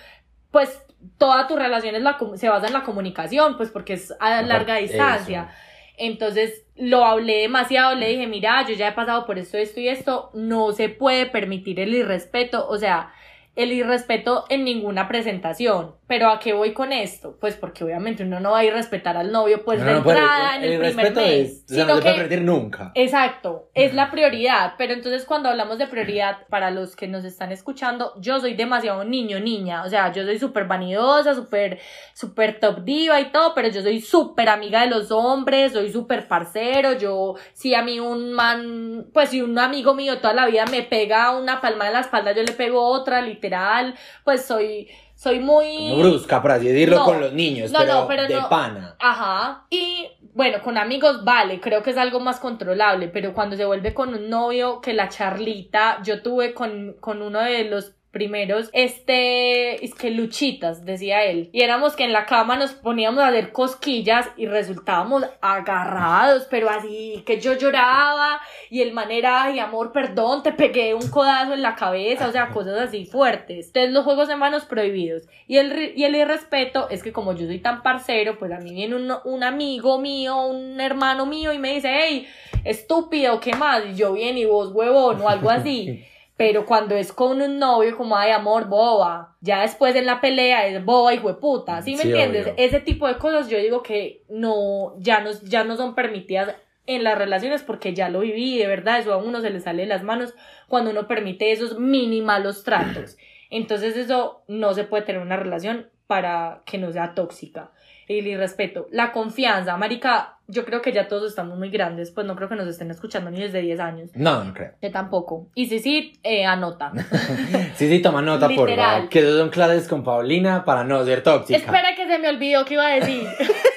pues toda tu relación es la, se basa en la comunicación, pues porque es a larga Eso. distancia. Entonces lo hablé demasiado, le dije, mira, yo ya he pasado por esto, esto y esto, no se puede permitir el irrespeto, o sea, el irrespeto en ninguna presentación. Pero ¿a qué voy con esto? Pues porque obviamente uno no va a ir a respetar al novio pues No, de no, entrada en el, el primer respeto mes. es, o sea, no se puede que- permitir nunca. Exacto, es la prioridad, pero entonces cuando hablamos de prioridad, para los que nos están escuchando, yo soy demasiado niño, niña, o sea, yo soy súper vanidosa, súper, súper top diva y todo, pero yo soy súper amiga de los hombres, soy súper parcero, yo, si a mí un man, pues si un amigo mío toda la vida me pega una palma en la espalda, yo le pego otra, literal, pues soy, soy muy... Brusca, por así decirlo, No, con los niños, no, pero, no, pero de pana. Ajá. Y bueno, con amigos vale, creo que es algo más controlable, pero cuando se vuelve con un novio, que la charlita, yo tuve con, con uno de los primeros, este, es que luchitas, decía él. Y éramos que en la cama nos poníamos a hacer cosquillas y resultábamos agarrados, pero así que yo lloraba y el man era, ay amor, perdón, te pegué un codazo en la cabeza, o sea, cosas así fuertes. Entonces los juegos de manos prohibidos. Y el, y el irrespeto es que como yo soy tan parcero, pues a mí viene un, un amigo mío, un hermano mío y me dice, hey, estúpido, ¿qué más? Y yo bien y vos huevón o algo así. Pero cuando es con un novio, como ay amor, boba. Ya después en la pelea es boba y hueputa. ¿Sí me Sí, entiendes? obvio. Ese tipo de cosas yo digo que no, ya no, ya no son permitidas en las relaciones porque ya lo viví, de verdad, eso a uno se le sale de las manos cuando uno permite esos minimalos tratos. Entonces eso no se puede tener una relación para que no sea tóxica. El irrespeto, la confianza, marica, yo creo que ya todos estamos muy grandes, pues no creo que nos estén escuchando ni desde 10 años. No, no creo. Yo tampoco. Y sí, sí, eh, anota. Sí, sí, toma nota, por favor. Que son clases con Paulina para no ser tóxica. Espera que se me olvidó que iba a decir.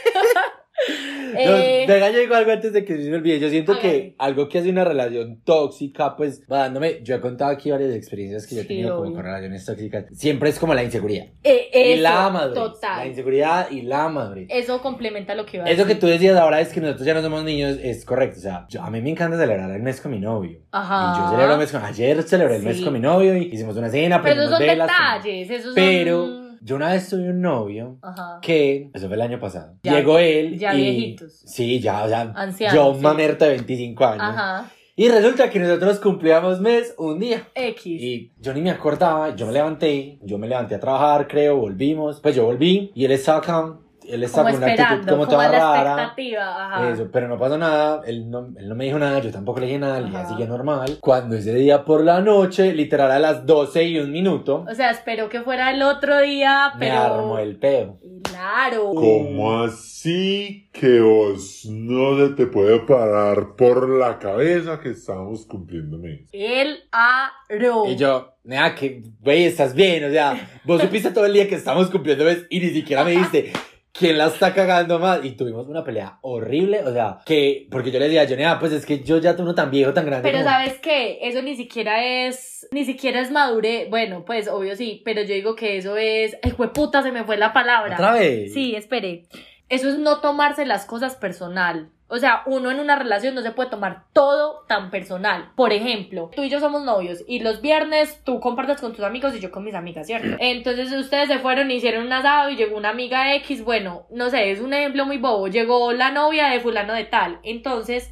No, Eh, venga, yo digo algo antes de que se me olvide. Yo siento Hágale. que algo que hace una relación tóxica, pues va dándome. Yo he contado aquí varias experiencias que yo he Sí, tenido como obvio. con relaciones tóxicas. Siempre es como la inseguridad. eh, y eso, la madurez. La Total. inseguridad y la madurez. Eso complementa lo que iba a Eso decir. que tú decías ahora es que nosotros ya no somos niños, es correcto. O sea, yo- a mí me encanta celebrar el mes con mi novio. Ajá. Y yo celebro el mes con. Ayer celebré el mes Sí. con mi novio y hicimos una cena, Pero esos son velas. detalles, esos son... Yo una vez tuve un novio Ajá. que, eso fue el año pasado, Ya- llegó él ya y... viejitos. Sí, ya, o sea, Ancianos, yo sí. mamerto de 25 años. Ajá. Y resulta que nosotros cumplíamos mes un día. X. Y yo ni me acordaba, yo me levanté, yo me levanté a trabajar, creo, volvimos. Pues yo volví y él estaba acá él estaba como con una actitud esperando, como como, toda a la rara. expectativa. Ajá. Eso, pero no pasó nada, él no, él no me dijo nada, yo tampoco le dije nada, el día sigue normal. Cuando ese día por la noche, literal a las 12 y un minuto, O sea, espero que fuera el otro día, me pero. armó el peo. Claro. ¿Cómo así que vos no se te puede parar por la cabeza que estamos cumpliendo mes? El aro. Y yo, nada, que, güey, estás bien, o sea, vos supiste todo el día que estamos cumpliendo mes y ni siquiera me dijiste quién la está cagando más. Y tuvimos una pelea horrible, o sea, que, porque yo le decía a Johnny, ah, pues es que yo ya tengo tan viejo, tan grande. Pero como- sabes qué, eso ni siquiera es, ni siquiera es madure, bueno, pues obvio sí, pero yo digo que eso es, ay, puta, se me fue la palabra. ¿Otra vez? Sí, espere. Eso es no tomarse las cosas personal. O sea, uno en una relación no se puede tomar todo tan personal. Por ejemplo, tú y yo somos novios y los viernes tú compartes con tus amigos y yo con mis amigas, ¿cierto? Entonces ustedes se fueron y hicieron un asado y llegó una amiga X, bueno, no sé, es un ejemplo muy bobo. Llegó la novia de fulano de tal. Entonces,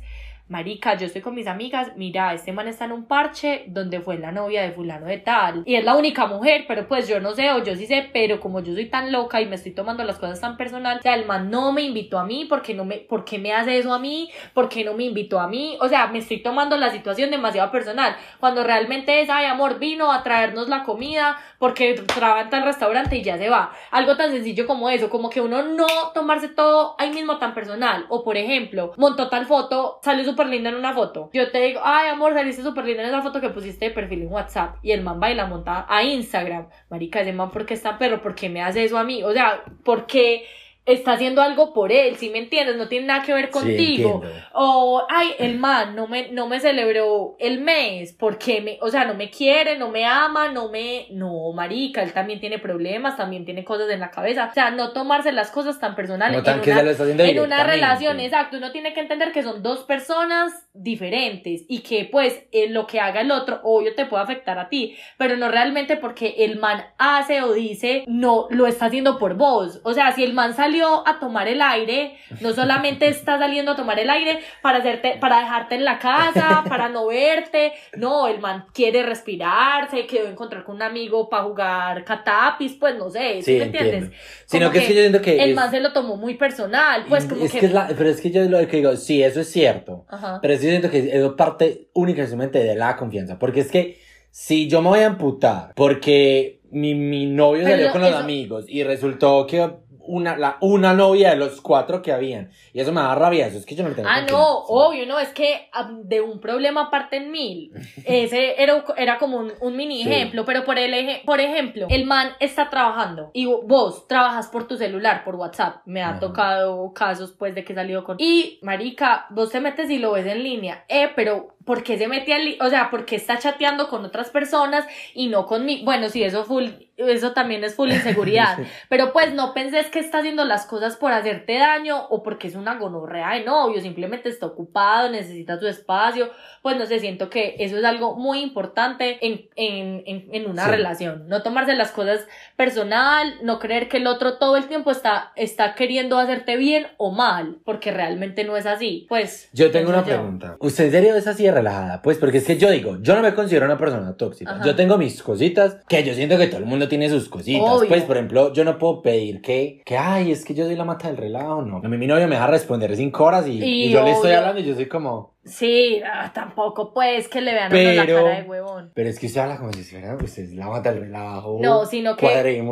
marica, yo estoy con mis amigas, mira, este man está en un parche donde fue la novia de fulano de tal. Y es la única mujer, pero pues yo no sé, o yo sí sé, pero como yo soy tan loca y me estoy tomando las cosas tan personal, o sea, el man no me invitó a mí, porque no me, ¿por qué me hace eso a mí? ¿Por qué no me invitó a mí? O sea, me estoy tomando la situación demasiado personal, cuando realmente es, ay, amor, vino a traernos la comida, porque trabaja en tal restaurante y ya se va. Algo tan sencillo como eso, como que uno no tomarse todo ahí mismo tan personal. O por ejemplo, montó tal foto, salió súper linda en una foto. Yo te digo, ay amor, saliste súper linda en esa foto que pusiste de perfil en WhatsApp. Y el man va y la monta a Instagram. Marica, ese man, ¿por qué está perro? ¿Por qué me hace eso a mí? O sea, ¿por qué está haciendo algo por él? Si me entiendes? No tiene nada que ver Sí, contigo. entiendo. O, ay, el man no me, no me celebró el mes, porque me, o sea, no me quiere, no me ama, no me, no, marica, él también tiene problemas, también tiene cosas en la cabeza. O sea, no tomarse las cosas tan personales. Como tan en que una- se lo está haciendo en una relación, exacto, uno tiene que entender que son dos personas diferentes y que pues lo que haga el otro, obvio te puede afectar a ti, pero no realmente porque el man hace o dice, no, lo está haciendo por vos. O sea, si el man salió a tomar el aire, no solamente está saliendo a tomar el aire para hacerte, para dejarte en la casa, para no verte, no, el man quiere respirar, se quedó a encontrar con un amigo para jugar catapis, pues no sé, ¿sí Sí, me entiendes? entiendo. Sino Como que es que yo siento que el es- man se lo tomó muy personal, pues como es que... que es la- pero es que yo lo que digo, sí, eso es cierto. Ajá. Pero sí siento que eso parte única de la confianza. Porque es que si yo me voy a amputar porque mi, mi novio Pero salió con los eso- amigos y resultó que una, la, una novia de los cuatro que habían, y eso me da rabia, eso es que yo no le tengo Ah, no, obvio, no, es que ah, de un problema parten mil. Ese era, era como un, un mini Sí. ejemplo, pero por, el eje- por ejemplo, el man está trabajando y vos trabajas por tu celular, por WhatsApp. Me ha Ajá. tocado casos, pues, de que salió con... Y, marica, vos te metes y lo ves en línea. Eh, pero... ¿Por qué se mete al... O sea, ¿por qué está chateando con otras personas y no conmigo? Bueno, sí, eso full... Eso también es full inseguridad. Pero pues no penses que está haciendo las cosas por hacerte daño o porque es una gonorrea de novio, simplemente está ocupado, necesita su espacio. Pues no sé, siento que eso es algo muy importante en, en, en, en una Sí. relación. No tomarse las cosas personal, no creer que el otro todo el tiempo está, está queriendo hacerte bien o mal, porque realmente no es así. Pues. Yo tengo una yo. pregunta. ¿Usted serio es así relajada? Pues porque es que yo digo, yo no me considero una persona tóxica. Ajá. Yo tengo mis cositas, que yo siento que todo el mundo tiene sus cositas. Obvio. Pues, por ejemplo, yo no puedo pedir que, que, ay, es que yo soy la mata del relajo, no. A mí mi novio me deja responder cinco horas y, Y y yo le estoy hablando y yo soy como, Sí, ah, tampoco pues que le vean a uno la Pero- cara de huevón. pero es que usted habla como si fuera, usted es la mata del relajo. No, sino que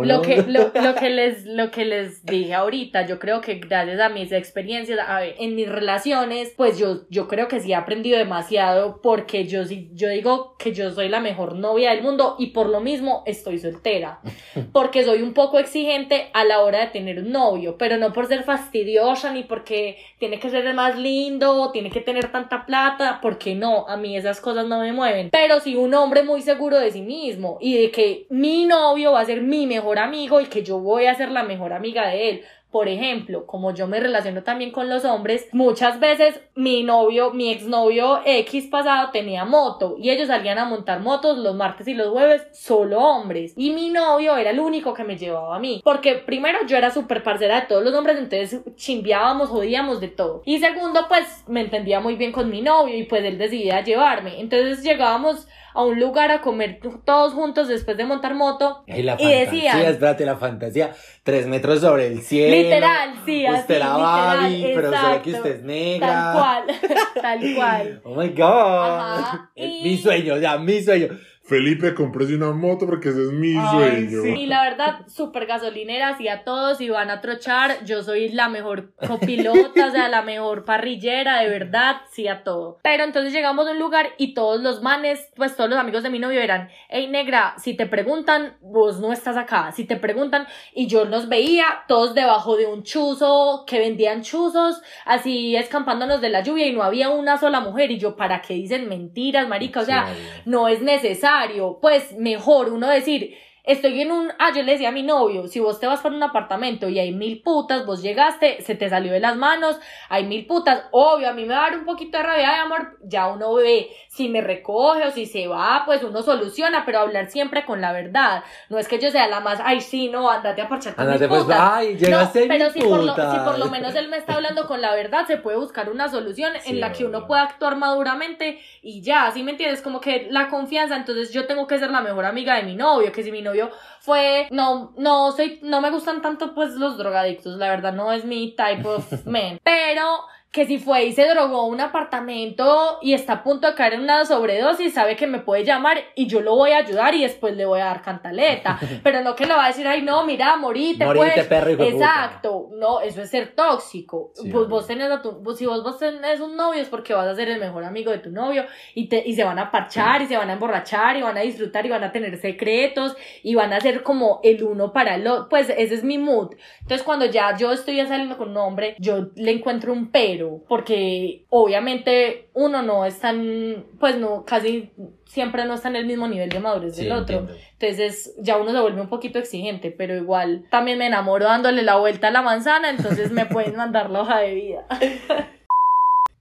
lo que, lo, lo que les, lo que les dije ahorita, yo creo que gracias a mis experiencias, a ver, en mis relaciones, pues yo, yo creo que sí he aprendido demasiado porque yo sí, yo digo que yo soy la mejor novia del mundo y por lo mismo estoy soltera. Porque soy un poco exigente a la hora de tener un novio, pero no por ser fastidiosa ni porque tiene que ser el más lindo, tiene que tener tanta plata, porque no, a mí esas cosas no me mueven. Pero sí un hombre muy seguro de sí mismo y de que mi novio va a ser mi mejor amigo y que yo voy a ser la mejor amiga de él. Por ejemplo, como yo me relaciono también con los hombres, muchas veces mi novio, mi exnovio X pasado tenía moto y ellos salían a montar motos los martes y los jueves solo hombres. Y mi novio era el único que me llevaba a mí. Porque primero yo era súper parcera de todos los hombres, entonces chimbeábamos, jodíamos de todo. Y segundo, pues me entendía muy bien con mi novio y pues él decidía llevarme. Entonces llegábamos a un lugar a comer todos juntos después de montar moto Ay, la y fantasía, decían- espérate, la fantasía. Tres metros sobre el cielo. Literal, sí, así, Usted literal, Barbie, pero que usted es negra. Tal cual, tal cual. Oh my god. Ajá, y- Mi sueño, ya, mi sueño. Felipe, cómprese una moto porque ese es mi Ay, sueño. sí. Y la verdad, súper gasolinera, y a todos, y van a trochar, yo soy la mejor copilota, o sea, la mejor parrillera, de verdad, sí a todo. Pero entonces llegamos a un lugar y todos los manes, pues todos los amigos de mi novio eran, hey negra, si te preguntan, vos no estás acá, si te preguntan, y yo los veía todos debajo de un chuzo, que vendían chuzos, así escampándonos de la lluvia y no había una sola mujer, y yo, ¿para qué dicen mentiras, marica? O sea, Sí, no es necesario. Pues mejor uno decir, estoy en un. Ah, yo le decía a mi novio, si vos te vas para un apartamento y hay mil putas, vos llegaste, se te salió de las manos, hay mil putas. Obvio, a mí me va a dar un poquito de rabia de amor, ya uno ve si me recoge o si se va, pues uno soluciona, pero hablar siempre con la verdad. No es que yo sea la más, ay, sí, no, andate a parchar con Ándate, mis pues, putas. ay, llegaste no, pero si por, lo, si por lo menos él me está hablando con la verdad, se puede buscar una solución Sí, en la que uno pueda actuar maduramente y ya, ¿sí me entiendes? Como que la confianza, entonces yo tengo que ser la mejor amiga de mi novio, que si mi novio fue, no, no soy, no me gustan tanto pues los drogadictos, la verdad no es mi type of man, pero que si fue y se drogó un apartamento y está a punto de caer en una sobredosis, sabe que me puede llamar y yo lo voy a ayudar y después le voy a dar cantaleta, pero no que le va a decir, ay no, mira, morite, Morite, pues. perro, hijo puta. Exacto, no, eso es ser tóxico. Sí, pues vos tenés a tu, pues, si vos, vos tenés un novio es porque vas a ser el mejor amigo de tu novio y, te, y se van a parchar y se van a emborrachar y van a disfrutar y van a tener secretos y van a ser como el uno para el otro. Pues ese es mi mood. Entonces cuando ya yo estoy ya saliendo con un hombre, yo le encuentro un pero porque obviamente uno no es tan, pues no, casi siempre no está en el mismo nivel de madurez Sí, del otro. entiendo. Entonces ya uno se vuelve un poquito exigente, pero igual también me enamoro dándole la vuelta a la manzana, entonces me pueden mandar la hoja de vida.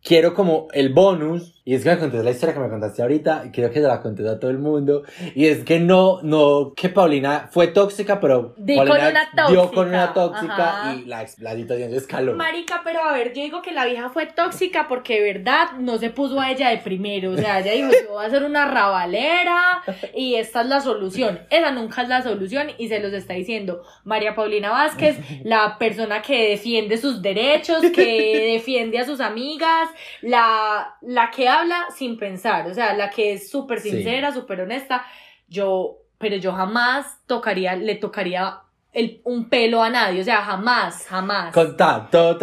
Quiero como el bonus, y es que me contaste la historia que me contaste ahorita, y quiero que se la contes a todo el mundo, y es que no, no, que Paulina fue tóxica, pero Di Paulina con una dio con una tóxica, tóxica ajá. y la, la situación se escaló. Marica, pero a ver, yo digo que la vieja fue tóxica porque de verdad no se puso a ella de primero. O sea, ella dijo, yo voy a hacer una rabalera y esta es la solución. Esa nunca es la solución y se los está diciendo María Paulina Vázquez, la persona que defiende sus derechos, que defiende a sus amigas, la, la que habla sin pensar, o sea, la que es súper Sí. sincera, súper honesta. Yo, pero yo jamás tocaría, le tocaría el, un pelo a nadie, o sea, jamás, jamás.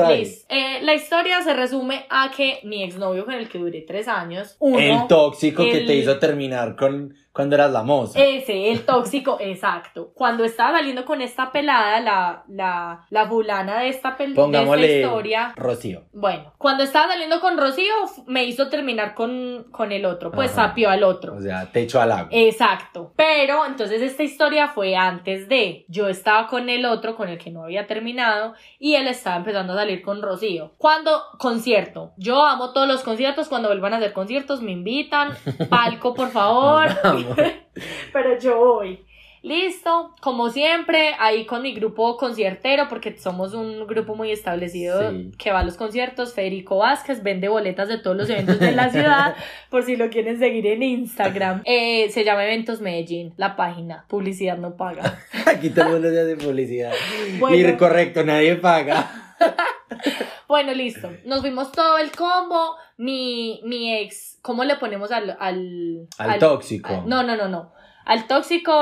Vez. Liz, eh, la historia se resume a que mi exnovio con el que duré tres años, uno, El tóxico que te hizo terminar con cuando eras la moza. ese, el tóxico, exacto. Cuando estaba saliendo con esta pelada, la, la, la fulana de esta, pel- de esta historia, Rocío. bueno, cuando estaba saliendo con Rocío, me hizo terminar con, con el otro, pues Ajá. sapió al otro. O sea, te echó al agua. Exacto. Pero entonces esta historia fue antes de. Yo estaba con el otro, con el que no había terminado, y él estaba empezando a salir con Rocío. Cuando concierto. Yo amo todos los conciertos. Cuando vuelvan a hacer conciertos, me invitan. Palco, por favor. Pero yo voy. Listo, como siempre, ahí con mi grupo conciertero, porque somos un grupo muy establecido Sí. que va a los conciertos. Federico Vázquez vende boletas de todos los eventos de la ciudad, por si lo quieren seguir en Instagram. Eh, se llama Eventos Medellín, la página. Publicidad no paga. Aquí todo el mundo se hace publicidad. Bueno. Y correcto, nadie paga. Bueno, listo. Nos vimos todo el combo. Mi, mi ex, ¿cómo le ponemos al... Al, Al tóxico. al- no, no, no, no. Al tóxico,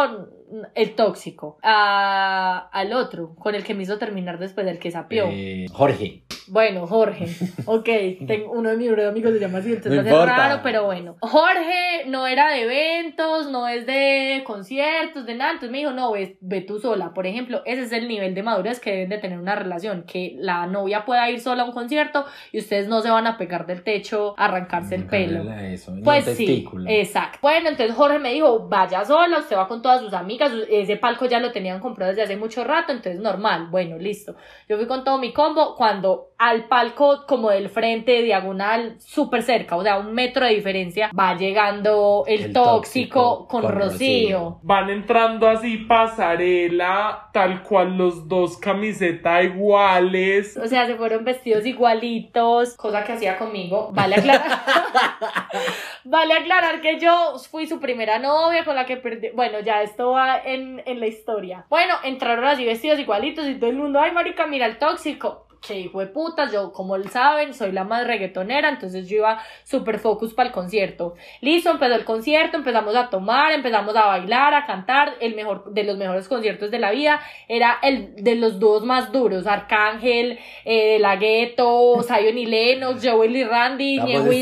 el tóxico. A- al otro, con el que me hizo terminar después del que sapió. Eh, Jorge. Bueno, Jorge. Ok, tengo, uno de mis amigos se llama así, entonces No raro, pero bueno. Jorge no era de eventos, no es de conciertos, de nada. Entonces me dijo, no, ve, ve tú sola. Por ejemplo, ese es el nivel de madurez que deben de tener una relación. Que la novia pueda ir sola a un concierto y ustedes no se van a pegar del techo arrancarse el pelo. Eso, Pues sí, testículo. exacto. Bueno, entonces Jorge me dijo, vaya sola, usted va con todas sus amigas, ese palco ya lo tenían comprado desde hace mucho rato, entonces normal, bueno, listo. Yo fui con todo mi combo cuando al palco como del frente, diagonal, súper cerca, o sea, un metro de diferencia, va llegando el, El tóxico, tóxico con, con Rocío. Rocío. Van entrando así pasarela, tal cual los dos camisetas iguales. O sea, se fueron vestidos igualitos, cosa que hacía conmigo. Vale aclarar. Vale aclarar que yo fui su primera novia con la que perdí. Bueno, ya esto va en, en la historia. Bueno, entraron así vestidos igualitos y todo el mundo, ay, marica, mira el tóxico. Que hijo de puta, yo, como saben, soy la más reggaetonera, entonces yo iba super focus para el concierto. Listo, empezó el concierto, empezamos a tomar, empezamos a bailar, a cantar. El mejor, de los mejores conciertos de la vida era el de los dúos más duros: Arcángel, eh, La Ghetto, Zion y Lennox, Joel y Randy, Ah, Ñejo y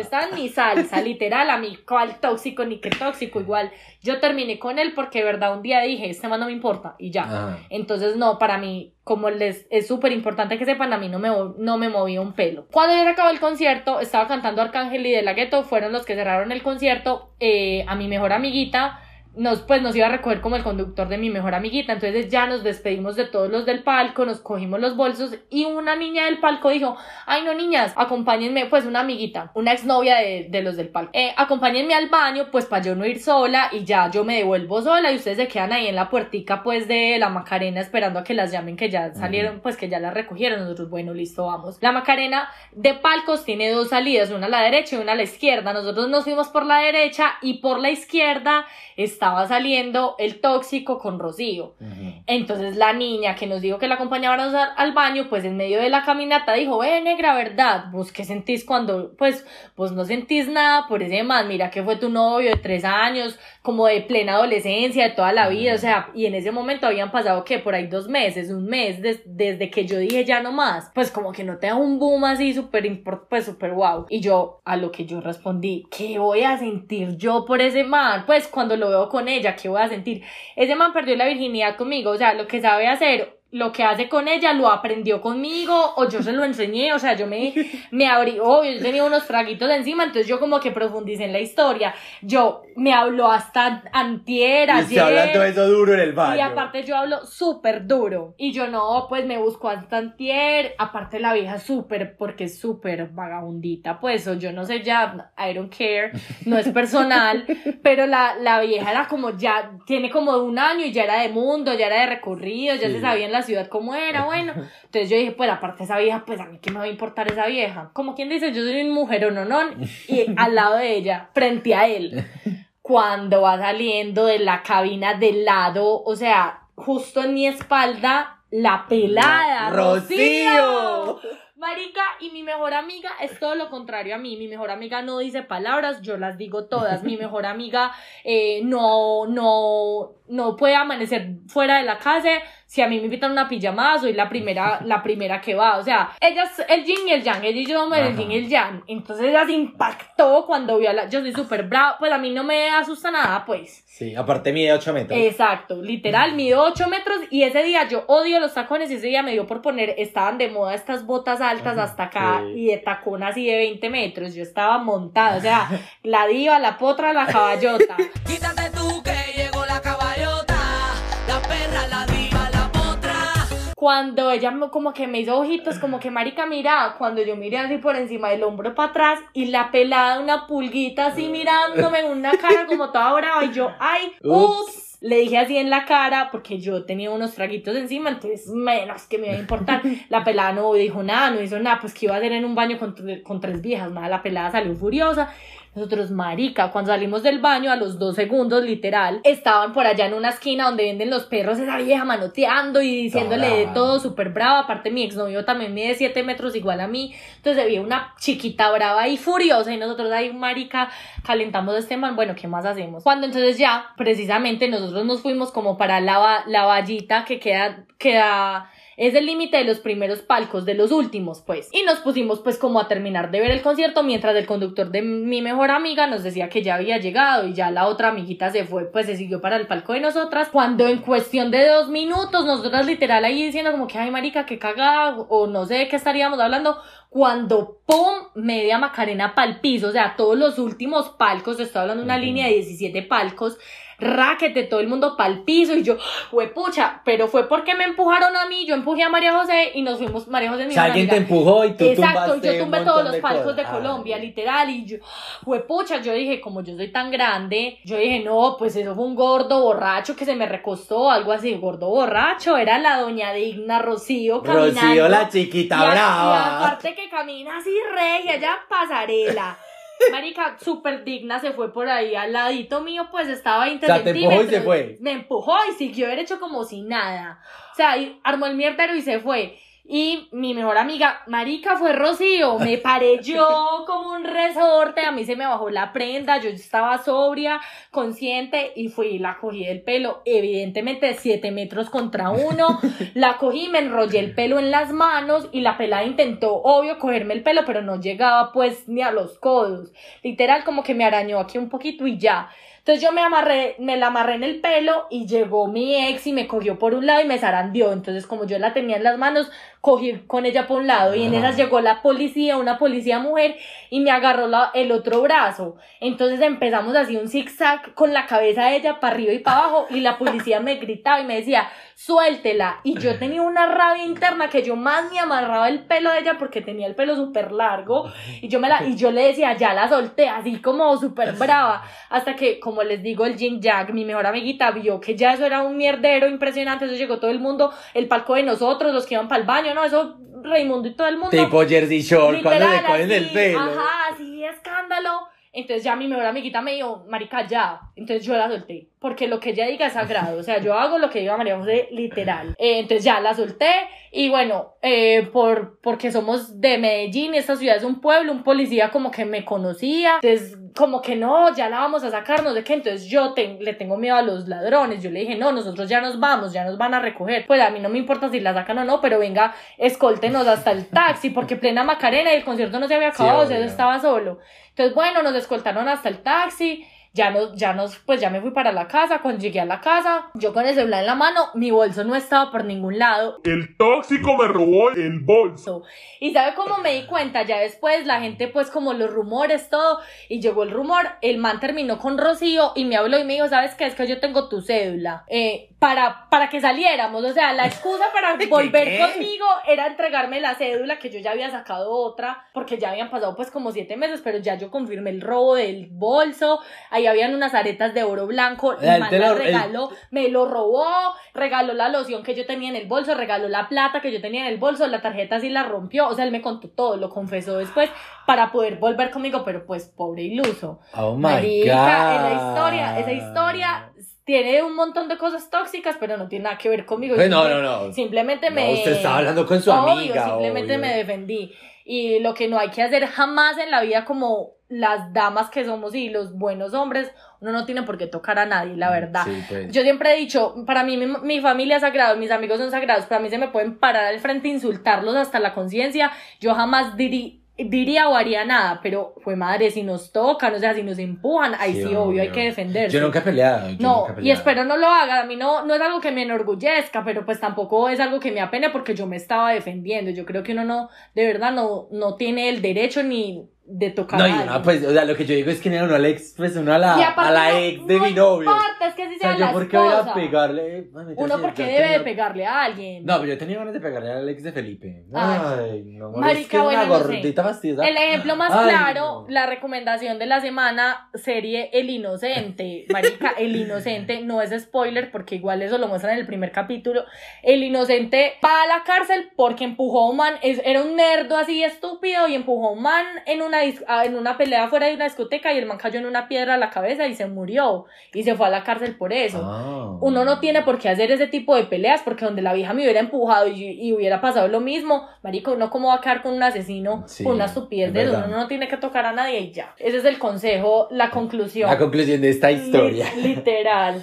estaba en mi salsa, literal, a mí, cuál tóxico ni qué tóxico. Igual, yo terminé con él porque de verdad un día dije, este man no me importa, y ya. Ajá. Entonces, no, para mí, como les es súper importante que sepan, a mí no me, no me movía un pelo. Cuando ya se acabó el concierto, estaba cantando Arcángel y De La Ghetto, fueron los que cerraron el concierto. eh, a mi mejor amiguita, nos, pues nos iba a recoger como el conductor de mi mejor amiguita. Entonces ya nos despedimos de todos los del palco, nos cogimos los bolsos y una niña del palco dijo, ay no niñas, acompáñenme, pues una amiguita, una exnovia de, de los del palco, "Eh, acompáñenme al baño, pues para yo no ir sola y ya yo me devuelvo sola y ustedes se quedan ahí en la puertica pues de la Macarena esperando a que las llamen que ya salieron, pues que ya las recogieron. Nosotros, bueno, listo, vamos. La Macarena de palcos tiene dos salidas, una a la derecha y una a la izquierda. Nosotros nos fuimos por la derecha y por la izquierda estaba saliendo el tóxico con Rocío. Ujú. Entonces la niña que nos dijo que la acompañábamos al, al baño, pues en medio de la caminata dijo, ve negra, ¿verdad? ¿Vos qué sentís cuando, pues, vos no sentís nada por ese man? Mira que fue tu novio de tres años, como de plena adolescencia, de toda la vida, o sea, y en ese momento habían pasado, que Por ahí dos meses, un mes, des- desde que yo dije ya no más, pues como que no te da un boom así súper, pues súper wow. Y yo, a lo que yo respondí, ¿qué voy a sentir yo por ese man? Pues cuando lo veo con ella, ¿qué voy a sentir? Ese man perdió la virginidad conmigo, o sea, lo que sabe hacer, lo que hace con ella, lo aprendió conmigo, o yo se lo enseñé, o sea, yo me, me abrí, oh, yo tenía unos fraguitos encima, entonces yo como que profundicé en la historia, yo me habló hasta antier, Y se habla ayer, todo eso duro en el baño. y aparte yo hablo súper duro. Y yo no, pues me busco hasta antier. Aparte la vieja súper, porque es súper vagabundita. Pues o yo no sé ya, I don't care. No es personal. pero la, la vieja era como ya, tiene como un año y ya era de mundo, ya era de recorrido, ya Sí. se sabía en la ciudad cómo era. Bueno, entonces yo dije, pues aparte esa vieja, pues a mí qué me va a importar esa vieja. Como quien dice, yo soy un mujer no, no. Y al lado de ella, frente a él cuando va saliendo de la cabina del lado, o sea, justo en mi espalda, la pelada, ¡Rocío! Rocío. Marica, y mi mejor amiga es todo lo contrario a mí. Mi mejor amiga no dice palabras, yo las digo todas. Mi mejor amiga eh, no, no, no puede amanecer fuera de la casa. Si a mí me invitan una pijamada, soy la primera, la primera que va. O sea, ella es el yin y el yang. Ella y yo somos el yin y el yang. Entonces ella se impactó cuando vio a la... Yo soy súper brava. Pues a mí no me asusta nada, pues. Sí, aparte mide 8 metros. Exacto, literal, mido 8 metros y ese día yo odio los tacones y ese día me dio por poner, estaban de moda estas botas altas hasta acá Sí. y de tacón así de 20 metros, yo estaba montada, o sea, la diva, la potra, la caballota. Quítate tú que llegó la caballota, la perra, la. Cuando ella como que me hizo ojitos, como que marica, mira, cuando yo miré así por encima del hombro para atrás y la pelada, una pulguita así mirándome, una cara como toda brava y yo, ay, Ups. Le dije así en la cara porque yo tenía unos traguitos encima, entonces menos que me iba a importar. La pelada no dijo nada, no hizo nada, pues que iba a hacer en un baño con tres viejas, nada, la pelada salió furiosa. Nosotros, marica, cuando salimos del baño a los dos segundos, literal, estaban por allá en una esquina donde venden los perros, esa vieja manoteando y diciéndole de todo súper brava. Aparte, mi exnovio también mide 7 metros igual a mí. Entonces había una chiquita brava y furiosa y nosotros ahí, marica, calentamos este man. Bueno, ¿qué más hacemos? Cuando entonces ya, precisamente, nosotros nos fuimos como para la, la vallita que queda, queda es el límite de los primeros palcos, de los últimos, pues. Y nos pusimos, pues, como a terminar de ver el concierto, mientras el conductor de mi mejor amiga nos decía que ya había llegado y ya la otra amiguita se fue, pues, se siguió para el palco de nosotras. Cuando en cuestión de dos minutos, nosotras literal ahí diciendo como que, ay, marica, qué cagada, o no sé de qué estaríamos hablando, cuando ¡pum! media Macarena pa'l piso, o sea, todos los últimos palcos, estoy hablando de una línea de 17 palcos, raquete, todo el mundo pa'l piso, y yo, pucha, pero fue porque me empujaron a mí, yo empujé a María José y nos fuimos, María José es O mi sea, alguien te empujó y tú Exacto, tumbaste yo tumbé todos los de palcos de. Ah, Colombia, literal, y yo, pucha, yo dije, como yo soy tan grande, yo dije, no, pues eso fue un gordo borracho que se me recostó, algo así, gordo borracho, era la doña digna Rocío caminando. Rocío, la chiquita Y a- Y brava. aparte que camina así regia, ya pasarela. Marica, súper digna, se fue por ahí al ladito mío, pues estaba a 20 O sea, te empujó y se fue. Me empujó y siguió derecho como si nada. O sea, armó el mierdero y se fue. Y mi mejor amiga, Marica, fue Rocío. Me paré yo como un resorte. A mí se me bajó la prenda. Yo estaba sobria, consciente y fui la cogí del pelo. Evidentemente, 7 metros contra uno. La cogí, me enrollé el pelo en las manos y la pelada intentó, obvio, cogerme el pelo, pero no llegaba pues ni a los codos. Literal, como que me arañó aquí un poquito y ya. Entonces yo me amarré, me la amarré en el pelo y llegó mi ex y me cogió por un lado y me zarandeó. Entonces como yo la tenía en las manos, cogí con ella por un lado y en esas llegó la policía, una policía mujer y me agarró la- el otro brazo. Entonces empezamos así un zigzag con la cabeza de ella para arriba y para abajo y la policía me gritaba y me decía, suéltela. Y yo tenía una rabia interna que yo más me amarraba el pelo de ella porque tenía el pelo súper largo y yo, me la, y yo le decía, ya la solté, así como súper brava. Hasta que, como les digo, el Jin Jack, mi mejor amiguita, vio que ya eso era un mierdero impresionante. Eso llegó todo el mundo, el palco de nosotros, los que iban para el baño, ¿no? Eso, Raimundo y todo el mundo. Tipo Jersey Shore cuando le cogen el pelo. Ajá, así, escándalo. Entonces ya mi mejor amiguita me dijo, marica, ya. Entonces yo la solté. Porque lo que ella diga es sagrado. O sea, yo hago lo que diga María José literal. Eh, entonces ya la solté. Y bueno, eh, por, porque somos de Medellín, esta ciudad es un pueblo, un policía como que me conocía. Entonces, como que no, ya la vamos a sacar, no sé qué. Entonces yo te- le tengo miedo a los ladrones. Yo le dije, no, nosotros ya nos vamos, ya nos van a recoger. Pues a mí no me importa si la sacan o no, pero venga, escoltenos hasta el taxi, porque plena Macarena y el concierto no se había Sí, acabado, o sea, yo estaba solo. Entonces, bueno, nos escoltaron hasta el taxi. Ya nos, ya nos, pues ya me fui para la casa. Cuando llegué a la casa, yo con el celular en la mano, mi bolso no estaba por ningún lado. El tóxico me robó el bolso. Y sabe cómo me di cuenta, ya después la gente pues como los rumores, todo, y llegó el rumor, el man terminó con Rocío y me habló y me dijo, ¿sabes qué? Es que yo tengo tu cédula, eh, para, para que saliéramos, o sea, la excusa para volver qué? conmigo era entregarme la cédula, que yo ya había sacado otra, porque ya habían pasado pues como siete meses, pero ya yo confirmé el robo del bolso, ahí habían unas aretas de oro blanco, Ah, el man el- regaló, me lo robó, regaló la loción que yo tenía en el bolso, regaló la plata que yo tenía en el bolso, la tarjeta sí la rompió, o sea, él me contó todo, lo confesó después para poder volver conmigo, pero pues pobre iluso. Oh my Marica, god. esa historia, esa historia tiene un montón de cosas tóxicas, pero no tiene nada que ver conmigo. Pues no, no, no. Simplemente No, me... usted estaba hablando con su Obvio, amiga, simplemente obvio. me defendí. Y lo que no hay que hacer jamás en la vida como las damas que somos y los buenos hombres, uno no tiene por qué tocar a nadie, la verdad. Sí, pues. Yo siempre he dicho, para mí mi, mi familia es sagrada, mis amigos son sagrados, para mí se me pueden parar al frente e insultarlos hasta la conciencia, yo jamás dirí- diría o haría nada, pero fue madre, si nos tocan, o sea, si nos empujan, ahí sí, Sí, obvio, hay que defenderse. Yo nunca he peleado. yo No, nunca he y peleado. espero no lo haga. A mí no, no es algo que me enorgullezca, pero pues tampoco es algo que me apene porque yo me estaba defendiendo. Yo creo que uno no, de verdad, no, no tiene el derecho ni de tocar No, y no, pues, o sea, lo que yo digo es que uno al ex, pues uno a la, a la no- ex de no mi novio. importa, es que así O sea, sea yo la por qué voy a pegarle. Mami, Uno sí- porque debe de pegarle a alguien. No, pero yo tenía ganas de pegarle al ex de Felipe. Ay. Ay, no, Marica, es que bueno, una no sé. gordita. El ejemplo más Ay, claro, no. la recomendación de la semana, serie El Inocente. Marica, El Inocente no es spoiler porque igual eso lo muestran en el primer capítulo. El Inocente va a la cárcel porque empujó a un man, es- era un nerdo así estúpido y empujó a un man en una, ah, en una pelea fuera de una discoteca y el man cayó en una piedra a la cabeza y se murió y se fue a la cárcel por eso. Ah. Uno no tiene por qué hacer ese tipo de peleas porque donde la vieja me hubiera empujado y, y hubiera pasado lo mismo, marico, uno cómo va a quedar con un asesino, Sí, con una estupidez de uno no tiene que tocar a nadie y ya. Ese es el consejo, la conclusión. La conclusión de esta historia. Li- literal.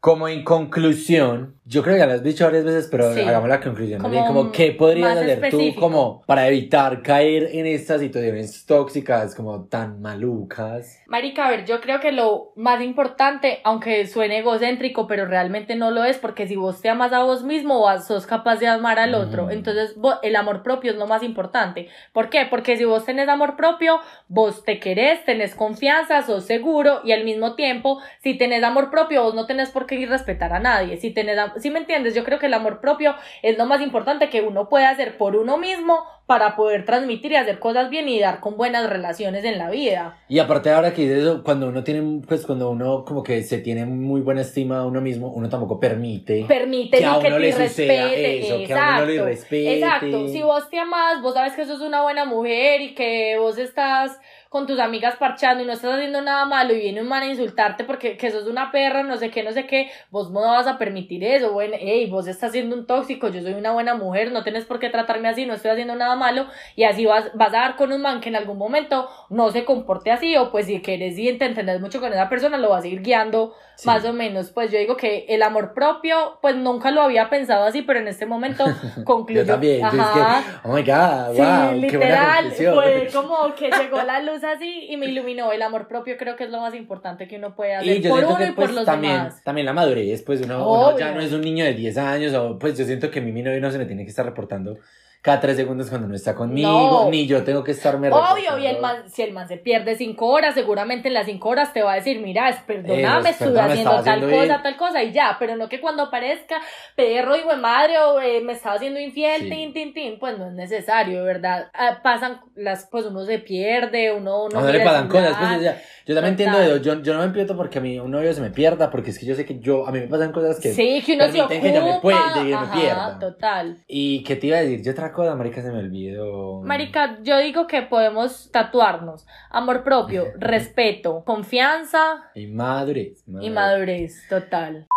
Como en conclusión, yo creo que ya lo has dicho varias veces, pero Sí. hagamos la conclusión. Como Como, como ¿qué podrías hacer tú específico. como para evitar caer en estas situaciones tóxicas como tan malucas? Marica, a ver, yo creo que lo más importante, aunque suene egocéntrico, pero realmente no lo es, porque si vos te amas a vos mismo, vos sos capaz de amar al otro. Mm. Entonces, vo- el amor propio es lo más importante. ¿Por qué? Porque si vos tenés amor propio, vos te querés, tenés confianza, sos seguro, y al mismo tiempo, si tenés amor propio, vos no tenés por qué ir respetar a nadie. Si tenés, si me entiendes, yo creo que el amor propio es lo más importante que uno puede hacer por uno mismo para poder transmitir y hacer cosas bien y dar con buenas relaciones en la vida. Y aparte ahora que eso, cuando uno tiene, pues cuando uno como que se tiene muy buena estima a uno mismo, uno tampoco permite Permite que a que uno le suceda que a uno le respete. Exacto. Si vos te amas, vos sabes que sos una buena mujer y que vos estás con tus amigas parchando y no estás haciendo nada malo y viene un man a insultarte porque que sos una perra, no sé qué, no sé qué, vos no vas a permitir eso. Bueno, hey, vos estás siendo un tóxico, yo soy una buena mujer, no tienes por qué tratarme así, no estoy haciendo nada malo y así vas, vas a dar con un man que en algún momento no se comporte así o pues si quieres y te mucho con esa persona, lo vas a ir guiando Sí. más o menos. Pues yo digo que el amor propio, pues nunca lo había pensado así, pero en este momento concluyo. Yo también. yo es que, Ajá. oh my god, Sí, wow, qué buena literal, fue como que llegó la luz así y me iluminó. El amor propio creo que es lo más importante que uno puede hacer Y yo por uno que y por pues los también, demás. también la madurez, pues uno, uno ya no es un niño de 10 años, o pues yo siento que mi mi novio no se me tiene que estar reportando cada tres segundos cuando no está conmigo, No. ni yo tengo que estarme Obvio, y el man, si el man se pierde cinco horas, seguramente en las cinco horas te va a decir, mira, es, perdóname, estuve haciendo tal haciendo cosa, bien. tal cosa, y ya, pero no que cuando aparezca perro y buen madre o eh, me estaba haciendo infiel, Sí. tin, tin, tin, pues no es necesario, de ¿verdad? Ah, pasan las, pues uno se pierde, uno no A uno le pasan cosas, pues, celular. Yo también Total. entiendo yo, yo no me empiezo porque a mí un novio se me pierda, porque es que yo sé que yo, a mí me pasan cosas que... Sí, que uno se ocupa. que yo me pueda, y yo me pierda. total. Y que te iba a decir, yo otra cosa, marica, se me olvidó. Marica, yo digo que podemos tatuarnos amor propio, respeto, confianza Y madurez. y madurez, total.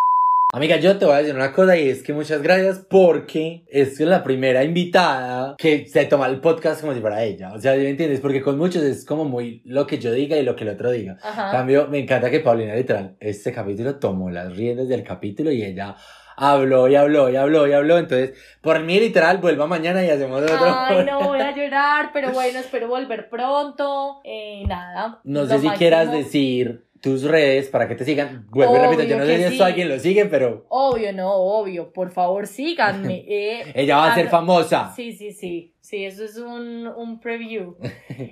Amiga, yo te voy a decir una cosa y es que muchas gracias porque es la primera invitada que se toma el podcast como si fuera ella. O sea, ¿me entiendes? Porque con muchos es como muy lo que yo diga y lo que el otro diga. En cambio, me encanta que Paulina literal, este capítulo tomó las riendas del capítulo y ella habló y habló y habló y habló. Entonces, por mí literal, vuelva mañana y hacemos otro. Ay, no voy a llorar, pero bueno, espero volver pronto. Eh, nada. No sé si máximo. quieras decir tus redes para que te sigan. Vuelvo y repito, yo no sé si sí. esto alguien lo sigue, pero Obvio, no, obvio. Por favor, síganme. eh. ella va a ser Arro- famosa. Sí, sí, sí. Sí, eso es un, un preview.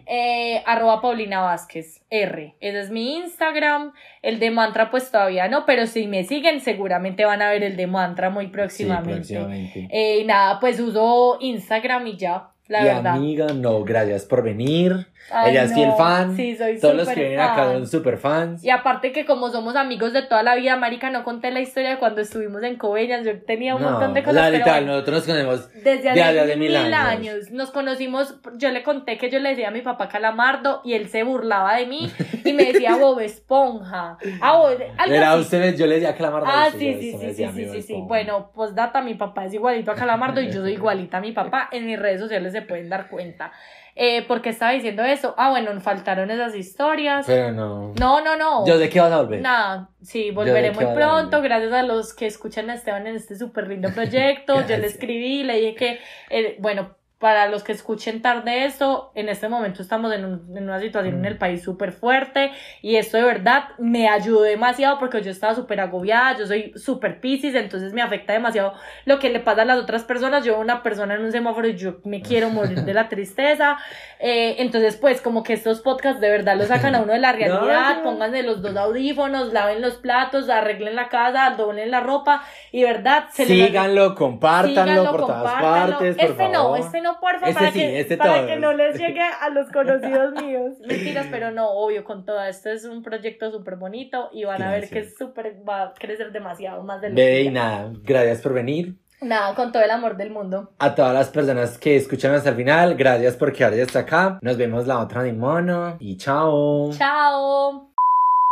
Eh, arroba Paulina Vázquez R. Ese es mi Instagram. El de Mantra, pues todavía no, pero si me siguen, seguramente van a ver el de Mantra muy Sí, próximamente. próximamente. Eh, y nada, pues uso Instagram y ya, la y verdad. amiga, no, gracias por venir. Ay, Ella es fiel fan. Sí, soy Todos los que vienen acá son super fans. Y aparte que como somos amigos de toda la vida, marica, no conté la historia de cuando estuvimos en Coveñas, yo tenía un No, montón de cosas, pero literal, bueno, nosotros nos conocemos desde hace, de mil, mil años. años. nos conocimos, yo le conté que yo le decía a mi papá Calamardo y él se burlaba de mí y me decía Bob Esponja. Ah, Bob- algo Era así. usted, yo le decía que la marca. Ah, sí, sí, sí, sí, sí, sí, sí. Bueno, pues data, mi papá es igualito a Calamardo y yo soy igualita a mi papá. En mis redes sociales se pueden dar cuenta. Eh, ¿Por qué estaba diciendo eso? Ah, bueno, faltaron esas historias. Pero no. No, no, no. Yo sé que vas a volver. Nada, sí, volveré muy pronto, gracias a los que escuchan a Esteban en este súper lindo proyecto. Yo le escribí, le dije que, eh, bueno, para los que escuchen tarde esto, en este momento estamos en, un- en una situación en el país súper fuerte y esto de verdad me ayudó demasiado porque yo estaba súper agobiada, yo soy súper piscis, entonces me afecta demasiado lo que le pasa a las otras personas. Yo veo una persona en un semáforo y yo me quiero morir de la tristeza. Eh, entonces, pues, como que estos podcasts de verdad lo sacan a uno de la realidad, No. pónganse los dos audífonos, laven los platos, arreglen la casa, doblen la ropa y verdad se les- Síganlo, compártanlo Síganlo, por todas compártanlo. partes. Por este no, este no, porfa, Este para, sí, que, este para todos. que no les llegue a los conocidos míos. Mentiras, pero no, obvio, con todo esto es un proyecto súper bonito y van a ver que es súper, va a crecer demasiado más de lo que y nada, gracias por venir. Nada, con todo el amor del mundo. A todas las personas que escuchan hasta el final, gracias por quedarse hasta acá. Nos vemos la otra de mono y chao. Chao.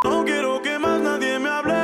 No quiero que más nadie me hable